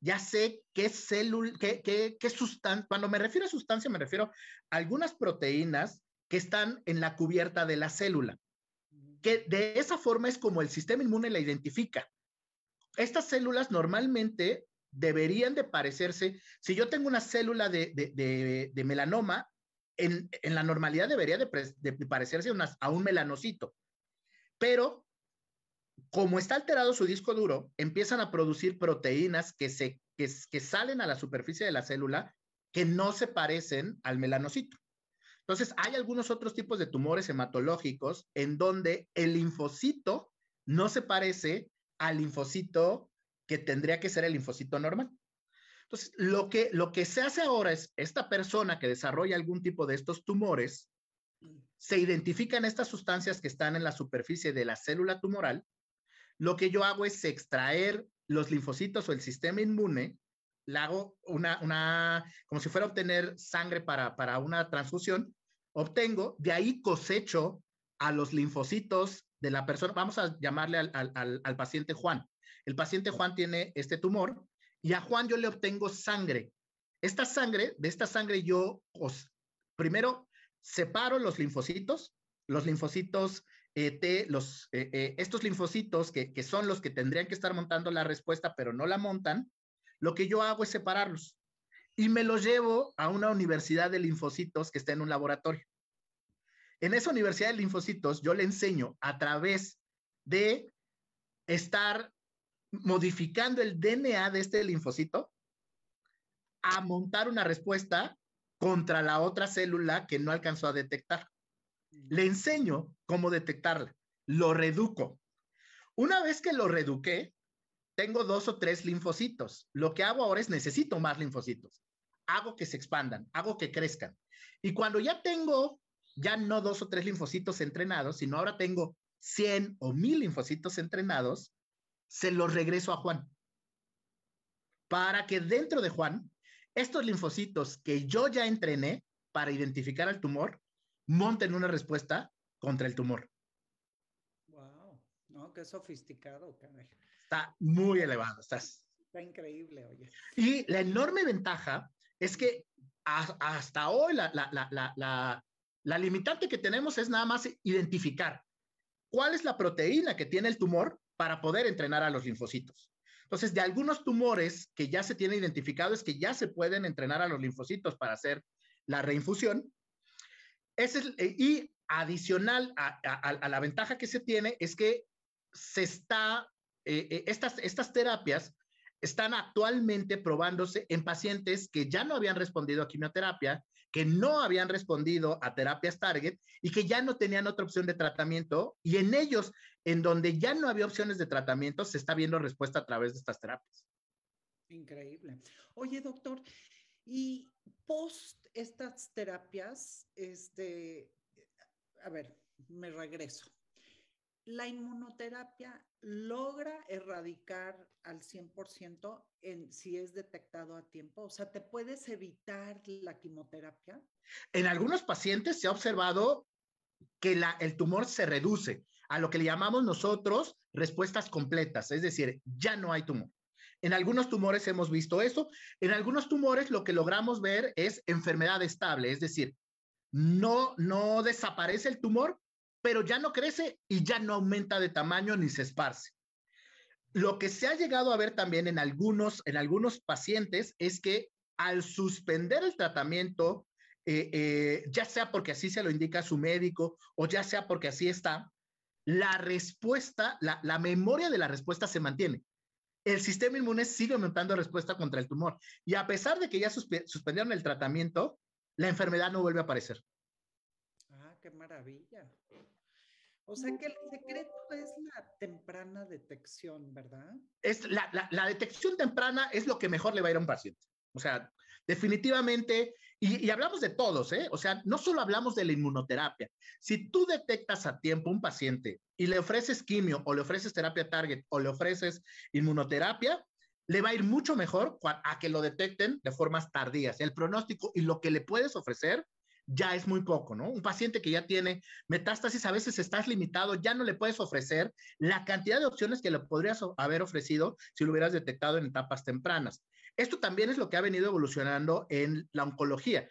ya sé qué célula, qué, qué, qué sustancia, cuando me refiero a sustancia me refiero a algunas proteínas que están en la cubierta de la célula, que de esa forma es como el sistema inmune la identifica. Estas células normalmente deberían de parecerse, si yo tengo una célula de, melanoma, en, la normalidad debería de, parecerse a un melanocito. Pero como está alterado su disco duro, empiezan a producir proteínas que, se, que salen a la superficie de la célula que no se parecen al melanocito. Entonces, hay algunos otros tipos de tumores hematológicos en donde el linfocito no se parece al linfocito que tendría que ser el linfocito normal. Entonces, lo que, lo que se hace ahora es, esta persona que desarrolla algún tipo de estos tumores, se identifican estas sustancias que están en la superficie de la célula tumoral. Lo que yo hago es extraer los linfocitos o el sistema inmune, le hago una, una como si fuera a obtener sangre para, para una transfusión, obtengo, de ahí cosecho a los linfocitos de la persona, vamos a llamarle al, paciente Juan. El paciente Juan tiene este tumor y a Juan yo le obtengo sangre. Esta sangre, de esta sangre yo os, primero separo los linfocitos, los linfocitos eh, T, los, eh, eh, estos linfocitos que, que son los que tendrían que estar montando la respuesta, pero no la montan, lo que yo hago es separarlos y me los llevo a una universidad de linfocitos que está en un laboratorio. En esa universidad de linfocitos yo le enseño a través de estar modificando el DNA de este linfocito a montar una respuesta contra la otra célula que no alcanzó a detectar. Le enseño cómo detectarla, lo reduco. Una vez que lo reduqué, tengo dos o tres linfocitos. Lo que hago ahora es necesito más linfocitos hago que se expandan, hago que crezcan. Y cuando ya tengo, ya no dos o tres linfocitos entrenados, sino ahora tengo 100 o 1000 linfocitos entrenados, se los regreso a Juan. Para que dentro de Juan, estos linfocitos que yo ya entrené para identificar al tumor, monten una respuesta contra el tumor. Wow, no, qué sofisticado, caray. Está muy elevado, estás. Está increíble, oye. Y la enorme ventaja es que hasta hoy la, limitante que tenemos es nada más identificar cuál es la proteína que tiene el tumor para poder entrenar a los linfocitos. Entonces, de algunos tumores que ya se tiene identificado es que ya se pueden entrenar a los linfocitos para hacer la reinfusión. Eh, y adicional a, la ventaja que se tiene es que se está, eh, eh, estas terapias están actualmente probándose en pacientes que ya no habían respondido a quimioterapia, que no habían respondido a terapias target y que ya no tenían otra opción de tratamiento. Y en ellos, en donde ya no había opciones de tratamiento, se está viendo respuesta a través de estas terapias. Increíble. Oye, doctor, y post estas terapias, este, a ver, me regreso la inmunoterapia logra erradicar al 100% en, si es detectado a tiempo? O sea, ¿te puedes evitar la quimioterapia? En algunos pacientes se ha observado que el tumor se reduce a lo que le llamamos nosotros respuestas completas, es decir, ya no hay tumor. En algunos tumores hemos visto eso, en algunos tumores lo que logramos ver es enfermedad estable, es decir, no, no desaparece el tumor, pero ya no crece y ya no aumenta de tamaño ni se esparce. Lo que se ha llegado a ver también en algunos, en algunos pacientes es que al suspender el tratamiento, eh, eh, ya sea porque así se lo indica su médico o ya sea porque así está, la respuesta, la, memoria de la respuesta se mantiene. El sistema inmune sigue aumentando respuesta contra el tumor y a pesar de que ya suspendieron el tratamiento, la enfermedad no vuelve a aparecer. Qué maravilla. O sea que el secreto es la temprana detección, ¿verdad? Es la, la, detección temprana es lo que mejor le va a ir a un paciente. O sea, definitivamente, y, y, hablamos de todos, ¿eh? O sea, no solo hablamos de la inmunoterapia. Si tú detectas a tiempo un paciente y le ofreces quimio o le ofreces terapia target o le ofreces inmunoterapia, le va a ir mucho mejor a que lo detecten de formas tardías. El pronóstico y lo que le puedes ofrecer ya es muy poco, ¿no? Un paciente que ya tiene metástasis, a veces estás limitado, ya no le puedes ofrecer la cantidad de opciones que le podrías haber ofrecido si lo hubieras detectado en etapas tempranas. Esto también es lo que ha venido evolucionando en la oncología.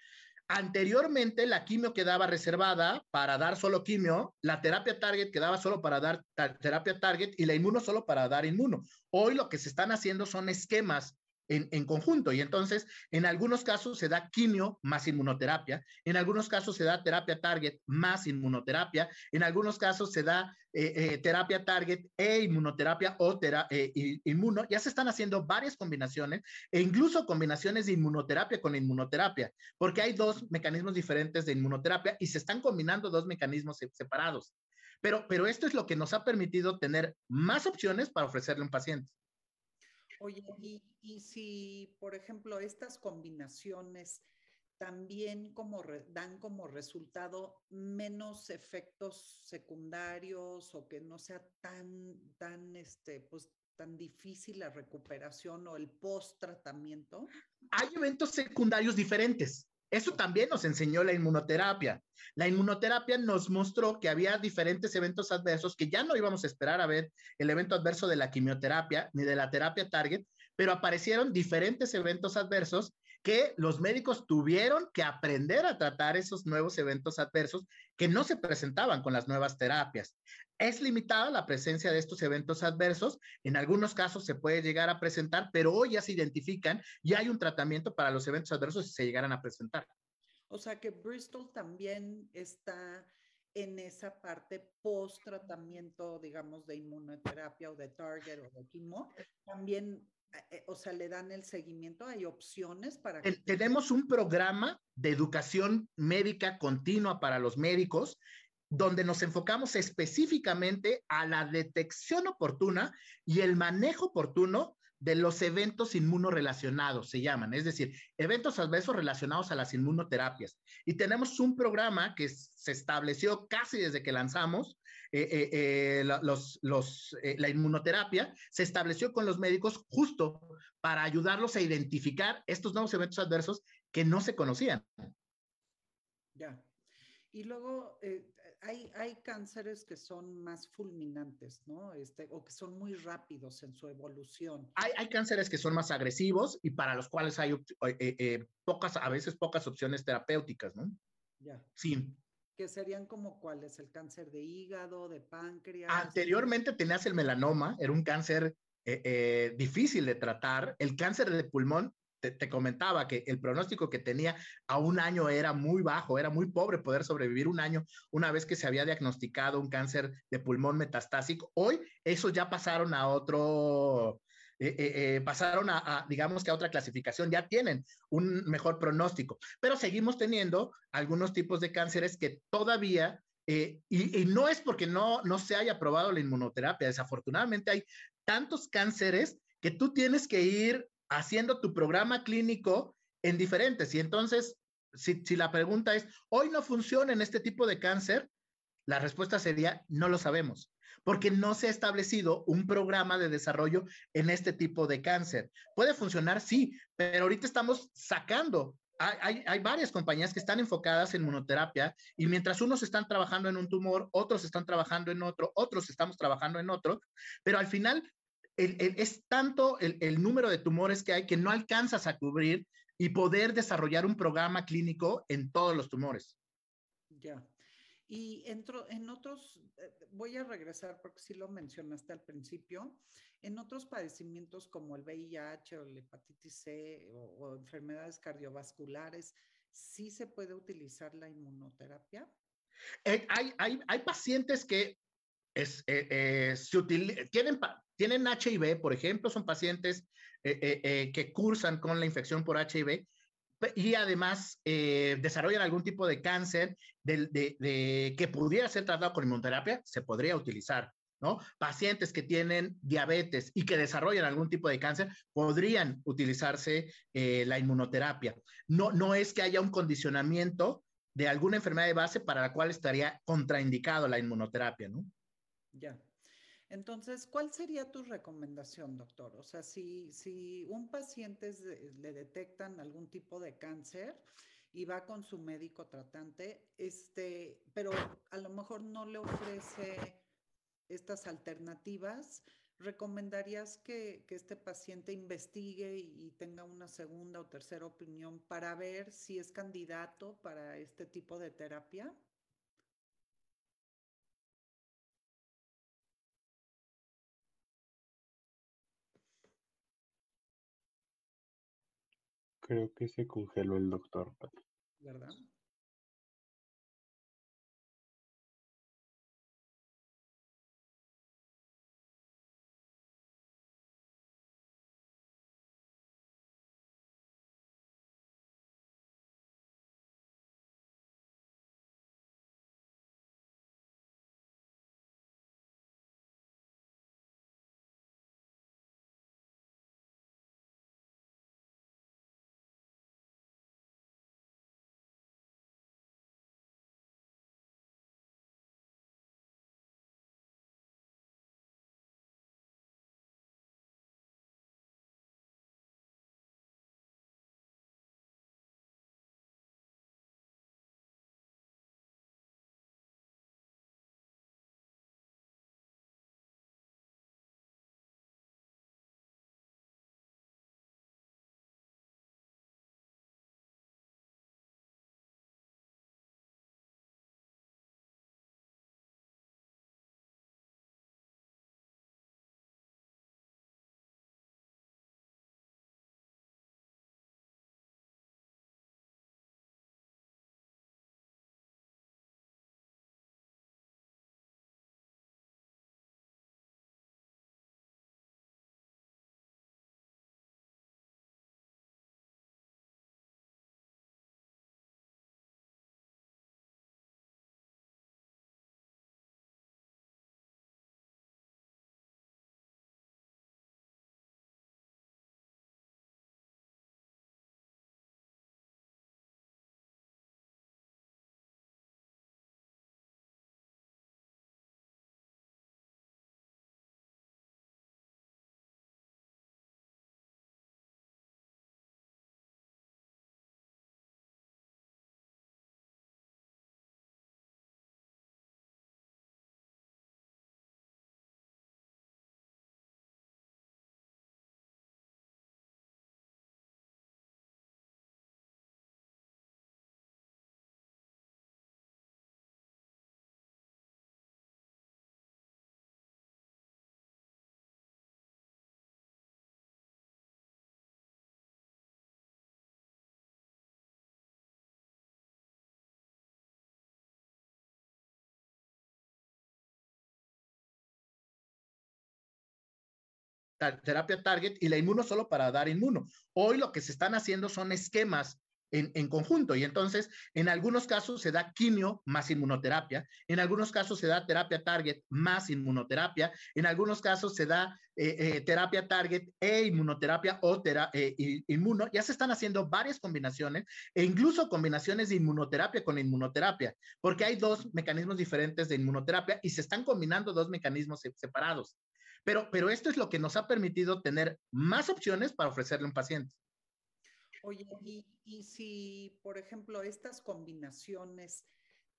Anteriormente, la quimio quedaba reservada para dar solo quimio, la terapia target quedaba solo para dar terapia target y la inmuno solo para dar inmuno. Hoy lo que se están haciendo son esquemas en, conjunto. Y entonces, en algunos casos se da quimio más inmunoterapia, en algunos casos se da terapia target más inmunoterapia, en algunos casos se da eh, eh, terapia target e inmunoterapia o eh, inmuno. Ya se están haciendo varias combinaciones e incluso combinaciones de inmunoterapia con inmunoterapia, porque hay dos mecanismos diferentes de inmunoterapia y se están combinando dos mecanismos separados. Pero, pero esto es lo que nos ha permitido tener más opciones para ofrecerle a un paciente. Oye, y, si, por ejemplo, estas combinaciones también como dan como resultado menos efectos secundarios o que no sea tan, tan, este, pues, tan difícil la recuperación o el post tratamiento? Hay eventos secundarios diferentes. Eso también nos enseñó la inmunoterapia. La inmunoterapia nos mostró que había diferentes eventos adversos que ya no íbamos a esperar a ver el evento adverso de la quimioterapia ni de la terapia target, pero aparecieron diferentes eventos adversos que los médicos tuvieron que aprender a tratar esos nuevos eventos adversos que no se presentaban con las nuevas terapias. Es limitada la presencia de estos eventos adversos, en algunos casos se puede llegar a presentar, pero hoy ya se identifican y hay un tratamiento para los eventos adversos si se llegaran a presentar. O sea que Bristol también está en esa parte post tratamiento, digamos, de inmunoterapia o de target o de quimo, también o sea, le dan el seguimiento, hay opciones para... Tenemos un programa de educación médica continua para los médicos donde nos enfocamos específicamente a la detección oportuna y el manejo oportuno de los eventos inmunorelacionados, se llaman, es decir, eventos adversos relacionados a las inmunoterapias. Y tenemos un programa que se estableció casi desde que lanzamos eh, eh, eh, los, los, la inmunoterapia, se estableció con los médicos justo para ayudarlos a identificar estos nuevos eventos adversos que no se conocían. Ya. Y luego, hay, hay, cánceres que son más fulminantes, ¿no? Este, o que son muy rápidos en su evolución. Hay, hay cánceres que son más agresivos y para los cuales hay eh, eh, pocas, a veces pocas opciones terapéuticas, ¿no? Ya. Sí. Que serían como cuáles, el cáncer de hígado, de páncreas. Anteriormente tenías el melanoma, era un cáncer eh, difícil de tratar. El cáncer de pulmón te, comentaba que el pronóstico que tenía a un año era muy bajo, era muy pobre poder sobrevivir un año una vez que se había diagnosticado un cáncer de pulmón metastásico. Hoy eso ya pasaron a otro, eh, eh, eh, pasaron a, digamos que a otra clasificación, ya tienen un mejor pronóstico, pero seguimos teniendo algunos tipos de cánceres que todavía, y, no es porque no, no se haya probado la inmunoterapia, desafortunadamente hay tantos cánceres que tú tienes que ir haciendo tu programa clínico en diferentes. Y entonces, si, la pregunta es, hoy no funciona en este tipo de cáncer, la respuesta sería, no lo sabemos, porque no se ha establecido un programa de desarrollo en este tipo de cáncer. Puede funcionar, sí, pero ahorita estamos sacando. Hay, hay, varias compañías que están enfocadas en monoterapia y mientras unos están trabajando en un tumor, otros están trabajando en otro, otros estamos trabajando en otro, pero al final es tanto el, número de tumores que hay que no alcanzas a cubrir y poder desarrollar un programa clínico en todos los tumores. Ya. Y entro, en otros, eh, voy a regresar porque sí lo mencionaste al principio, en otros padecimientos como el VIH o la hepatitis C o, enfermedades cardiovasculares, ¿sí se puede utilizar la inmunoterapia? Eh, hay, hay, hay, pacientes que es, eh, tienen, tienen HIV, por ejemplo, son pacientes que cursan con la infección por HIV y además desarrollan algún tipo de cáncer de, que pudiera ser tratado con inmunoterapia, se podría utilizar. ¿no? Pacientes que tienen diabetes y que desarrollan algún tipo de cáncer, podrían utilizarse la inmunoterapia. No, no es que haya un condicionamiento de alguna enfermedad de base para la cual estaría contraindicado la inmunoterapia, ¿no? Ya. Entonces, ¿cuál sería tu recomendación, doctor? O sea, si, si un paciente le detectan algún tipo de cáncer y va con su médico tratante, este, pero a lo mejor no le ofrece estas alternativas, ¿recomendarías que, que este paciente investigue y tenga una segunda o tercera opinión para ver si es candidato para este tipo de terapia? Creo que se congeló el doctor. ¿Verdad? Terapia target y la inmuno solo para dar inmuno. Hoy lo que se están haciendo son esquemas en, en, conjunto. Y entonces, en algunos casos se da quimio más inmunoterapia, en algunos casos se da terapia target más inmunoterapia, en algunos casos se da eh, eh, terapia target e inmunoterapia o tera, eh, inmuno. Ya se están haciendo varias combinaciones e incluso combinaciones de inmunoterapia con inmunoterapia, porque hay dos mecanismos diferentes de inmunoterapia y se están combinando dos mecanismos separados. Pero, pero esto es lo que nos ha permitido tener más opciones para ofrecerle a un paciente. Oye, y, y si, por ejemplo, estas combinaciones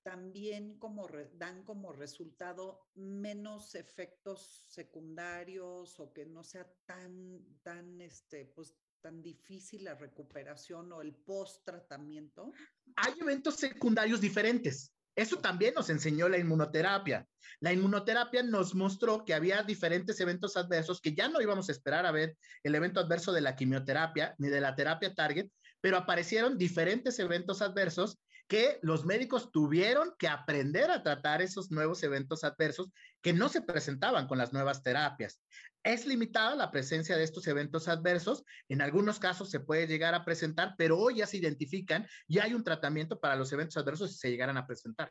también como dan como resultado menos efectos secundarios o que no sea tan, tan, este, pues, tan difícil la recuperación o el post tratamiento? Hay eventos secundarios diferentes. Eso también nos enseñó la inmunoterapia. La inmunoterapia nos mostró que había diferentes eventos adversos que ya no íbamos a esperar a ver el evento adverso de la quimioterapia ni de la terapia target, pero aparecieron diferentes eventos adversos que los médicos tuvieron que aprender a tratar esos nuevos eventos adversos que no se presentaban con las nuevas terapias. Es limitada la presencia de estos eventos adversos, en algunos casos se puede llegar a presentar, pero hoy ya se identifican y hay un tratamiento para los eventos adversos si se llegaran a presentar.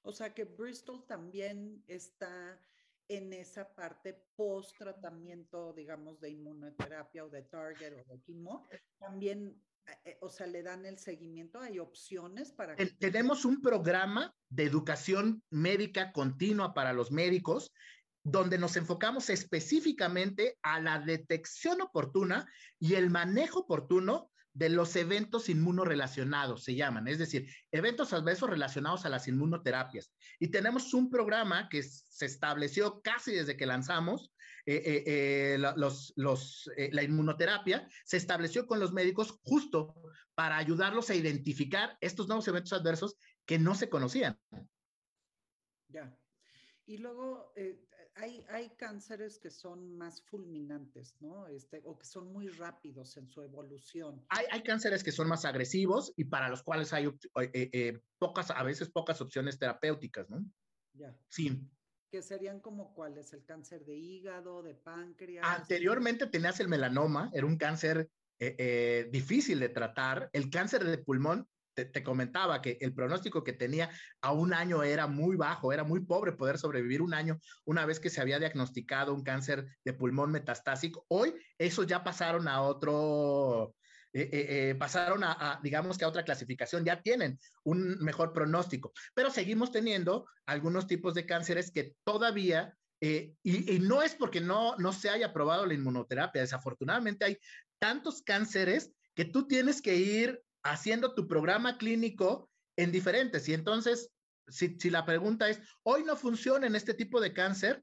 O sea que Bristol también está en esa parte post tratamiento, digamos, de inmunoterapia o de target o de quimo, también o sea, le dan el seguimiento, hay opciones para... Tenemos un programa de educación médica continua para los médicos donde nos enfocamos específicamente a la detección oportuna y el manejo oportuno de los eventos inmunorelacionados, se llaman, es decir, eventos adversos relacionados a las inmunoterapias. Y tenemos un programa que se estableció casi desde que lanzamos eh, eh, eh, los, los, la inmunoterapia, se estableció con los médicos justo para ayudarlos a identificar estos nuevos eventos adversos que no se conocían. Ya. Y luego hay, hay cánceres que son más fulminantes, ¿no? Este, o que son muy rápidos en su evolución. Hay, hay cánceres que son más agresivos y para los cuales hay eh, eh, pocas, a veces pocas opciones terapéuticas, ¿no? Ya. Sí. Que serían como cuáles, el cáncer de hígado, de páncreas. Anteriormente tenías el melanoma, era un cáncer eh, difícil de tratar. El cáncer de pulmón te, comentaba que el pronóstico que tenía a un año era muy bajo, era muy pobre poder sobrevivir un año una vez que se había diagnosticado un cáncer de pulmón metastásico. Hoy eso ya pasaron a otro, eh, eh, eh, pasaron a, digamos que a otra clasificación, ya tienen un mejor pronóstico, pero seguimos teniendo algunos tipos de cánceres que todavía, y, no es porque no, no se haya probado la inmunoterapia, desafortunadamente hay tantos cánceres que tú tienes que ir haciendo tu programa clínico en diferentes. Y entonces, si, si la pregunta es, hoy no funciona en este tipo de cáncer,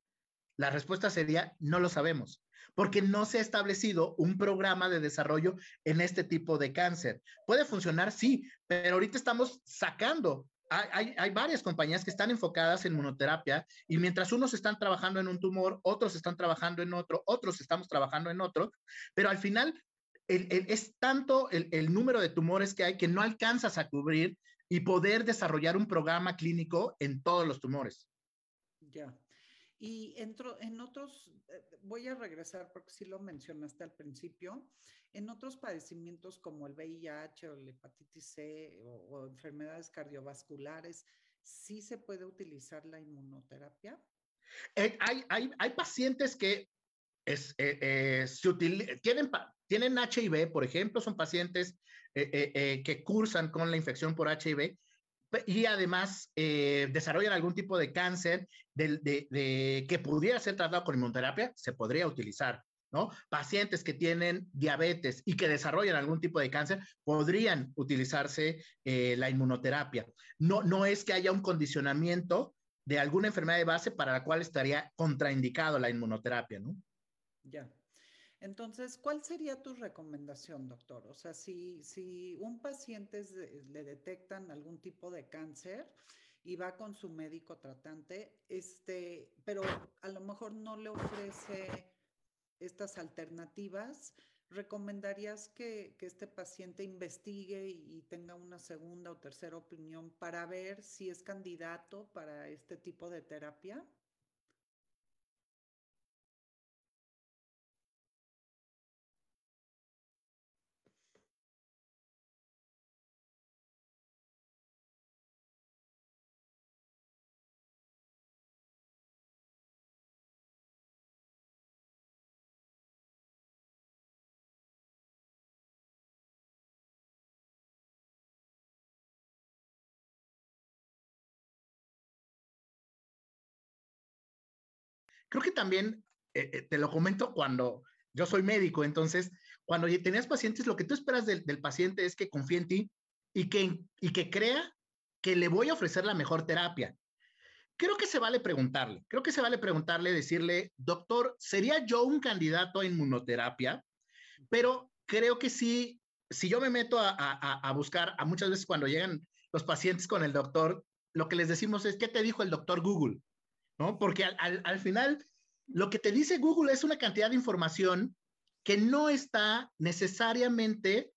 la respuesta sería, no lo sabemos, porque no se ha establecido un programa de desarrollo en este tipo de cáncer. Puede funcionar, sí, pero ahorita estamos sacando. Hay, hay, varias compañías que están enfocadas en monoterapia y mientras unos están trabajando en un tumor, otros están trabajando en otro, otros estamos trabajando en otro, pero al final es tanto el, número de tumores que hay que no alcanzas a cubrir y poder desarrollar un programa clínico en todos los tumores. Ya. Y entro, en otros, eh, voy a regresar porque sí lo mencionaste al principio, en otros padecimientos como el VIH o la hepatitis C o, enfermedades cardiovasculares, ¿sí se puede utilizar la inmunoterapia? Eh, hay, hay, hay, pacientes que es, eh, se tienen, tienen HIV, por ejemplo, son pacientes que cursan con la infección por HIV y además desarrollan algún tipo de cáncer de, que pudiera ser tratado con inmunoterapia, se podría utilizar. ¿no? Pacientes que tienen diabetes y que desarrollan algún tipo de cáncer, podrían utilizarse la inmunoterapia. No, no es que haya un condicionamiento de alguna enfermedad de base para la cual estaría contraindicado la inmunoterapia, ¿no? Ya. Entonces, ¿cuál sería tu recomendación, doctor? O sea, si, si un paciente le detectan algún tipo de cáncer y va con su médico tratante, este, pero a lo mejor no le ofrece estas alternativas, ¿recomendarías que, que este paciente investigue y tenga una segunda o tercera opinión para ver si es candidato para este tipo de terapia? Creo que también, eh, eh, te lo comento cuando yo soy médico, entonces, cuando tenías pacientes, lo que tú esperas del, paciente es que confíe en ti y que, y que crea que le voy a ofrecer la mejor terapia. Creo que se vale preguntarle, creo que se vale preguntarle, decirle, doctor, ¿sería yo un candidato a inmunoterapia? Pero creo que sí, si yo me meto a, a buscar, a muchas veces cuando llegan los pacientes con el doctor, lo que les decimos es, ¿qué te dijo el doctor Google? ¿No? Porque al, final, lo que te dice Google es una cantidad de información que no está necesariamente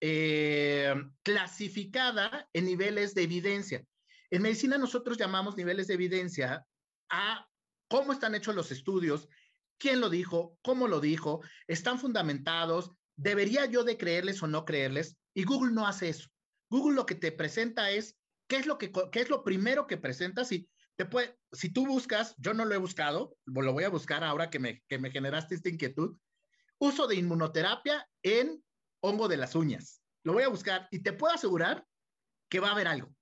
eh, clasificada en niveles de evidencia. En medicina nosotros llamamos niveles de evidencia a cómo están hechos los estudios, quién lo dijo, cómo lo dijo, están fundamentados, debería yo de creerles o no creerles, y Google no hace eso. Google lo que te presenta es qué es lo que qué es lo primero que presentas y puede, si tú buscas, yo no lo he buscado, lo voy a buscar ahora que me, que me generaste esta inquietud, uso de inmunoterapia en hongo de las uñas. Lo voy a buscar y te puedo asegurar que va a haber algo.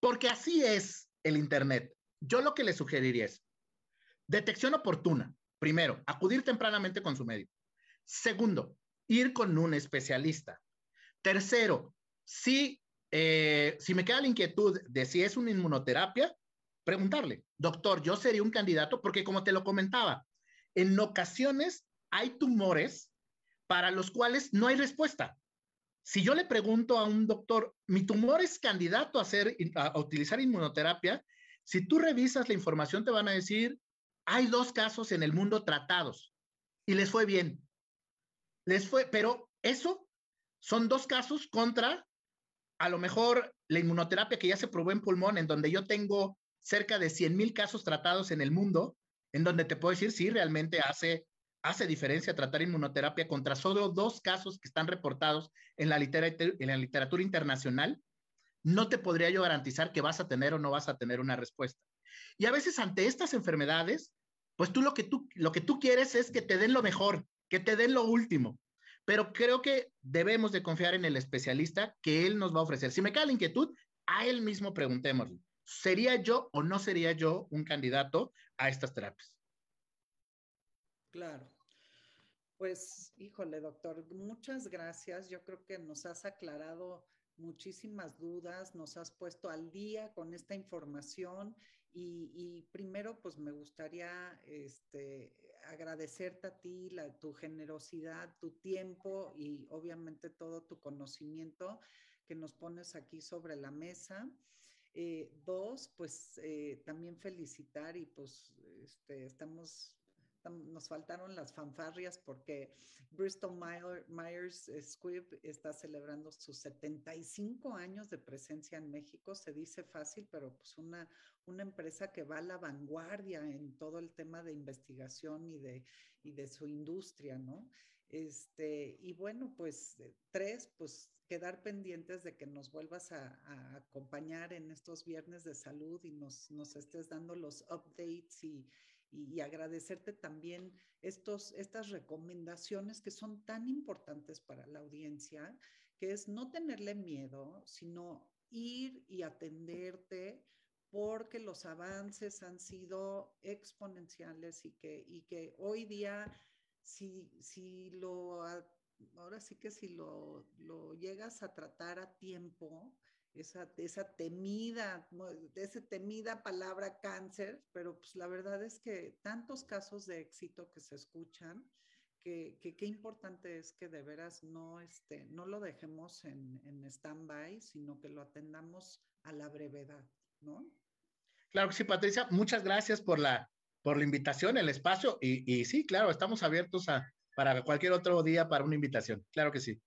Porque así es el Internet. Yo lo que le sugeriría es detección oportuna. Primero, acudir tempranamente con su médico. Segundo, ir con un especialista. Tercero, si, eh, si me queda la inquietud de si es una inmunoterapia, preguntarle, doctor, yo sería un candidato porque como te lo comentaba, en ocasiones hay tumores para los cuales no hay respuesta. Si yo le pregunto a un doctor, mi tumor es candidato a, hacer, a utilizar inmunoterapia, si tú revisas la información te van a decir, hay dos casos en el mundo tratados y les fue bien. Les fue, pero eso son dos casos contra a lo mejor la inmunoterapia que ya se probó en pulmón, en donde yo tengo cerca de 100 mil casos tratados en el mundo, en donde te puedo decir, sí, realmente hace, hace diferencia tratar inmunoterapia contra solo dos casos que están reportados en la, literatura, en la literatura internacional, no te podría yo garantizar que vas a tener o no vas a tener una respuesta. Y a veces ante estas enfermedades, pues tú lo que tú, lo que tú quieres es que te den lo mejor, que te den lo último. Pero creo que debemos de confiar en el especialista que él nos va a ofrecer. Si me cae la inquietud, a él mismo preguntémosle. ¿Sería yo o no sería yo un candidato a estas terapias? Claro. Pues, híjole, doctor, muchas gracias. Yo creo que nos has aclarado muchísimas dudas, nos has puesto al día con esta información y, primero, pues me gustaría este, agradecerte a ti, tu generosidad, tu tiempo y obviamente todo tu conocimiento que nos pones aquí sobre la mesa. Eh, dos, pues eh, también felicitar y pues este, estamos nos faltaron las fanfarrias porque Bristol Myers Squibb está celebrando sus 75 años de presencia en México. Se dice fácil, pero pues una, una empresa que va a la vanguardia en todo el tema de investigación y de, y de su industria, ¿no? Este, y bueno, pues eh, tres, pues quedar pendientes de que nos vuelvas a, acompañar en estos viernes de salud y nos, nos estés dando los updates y, y, agradecerte también estos, estas recomendaciones que son tan importantes para la audiencia, que es no tenerle miedo, sino ir y atenderte porque los avances han sido exponenciales y que, y que hoy día, si, si lo, ahora sí que si lo, lo llegas a tratar a tiempo, esa, esa temida, esa temida palabra cáncer, pero pues la verdad es que tantos casos de éxito que se escuchan, que qué importante es que de veras no, este, no lo dejemos en, en stand-by, sino que lo atendamos a la brevedad, ¿no? Claro que sí, Patricia, muchas gracias por la, por la invitación, el espacio, y, y sí, claro, estamos abiertos a, para cualquier otro día para una invitación, claro que sí.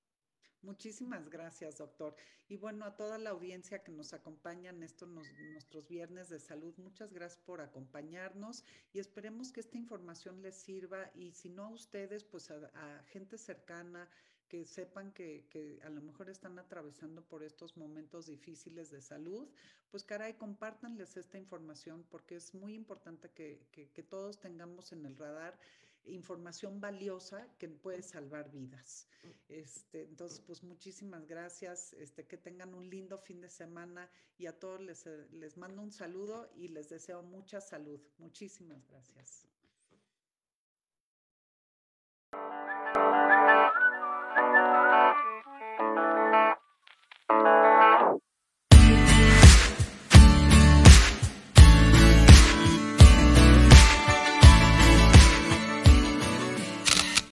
Muchísimas gracias, doctor. Y bueno, a toda la audiencia que nos acompaña en estos nuestros viernes de salud, muchas gracias por acompañarnos y esperemos que esta información les sirva y si no a ustedes, pues a, gente cercana que sepan que, que, a lo mejor están atravesando por estos momentos difíciles de salud, pues caray, compártanles esta información porque es muy importante que, que todos tengamos en el radar información valiosa que puede salvar vidas. Este, entonces, pues muchísimas gracias, este, que tengan un lindo fin de semana y a todos les, les mando un saludo y les deseo mucha salud. Muchísimas gracias.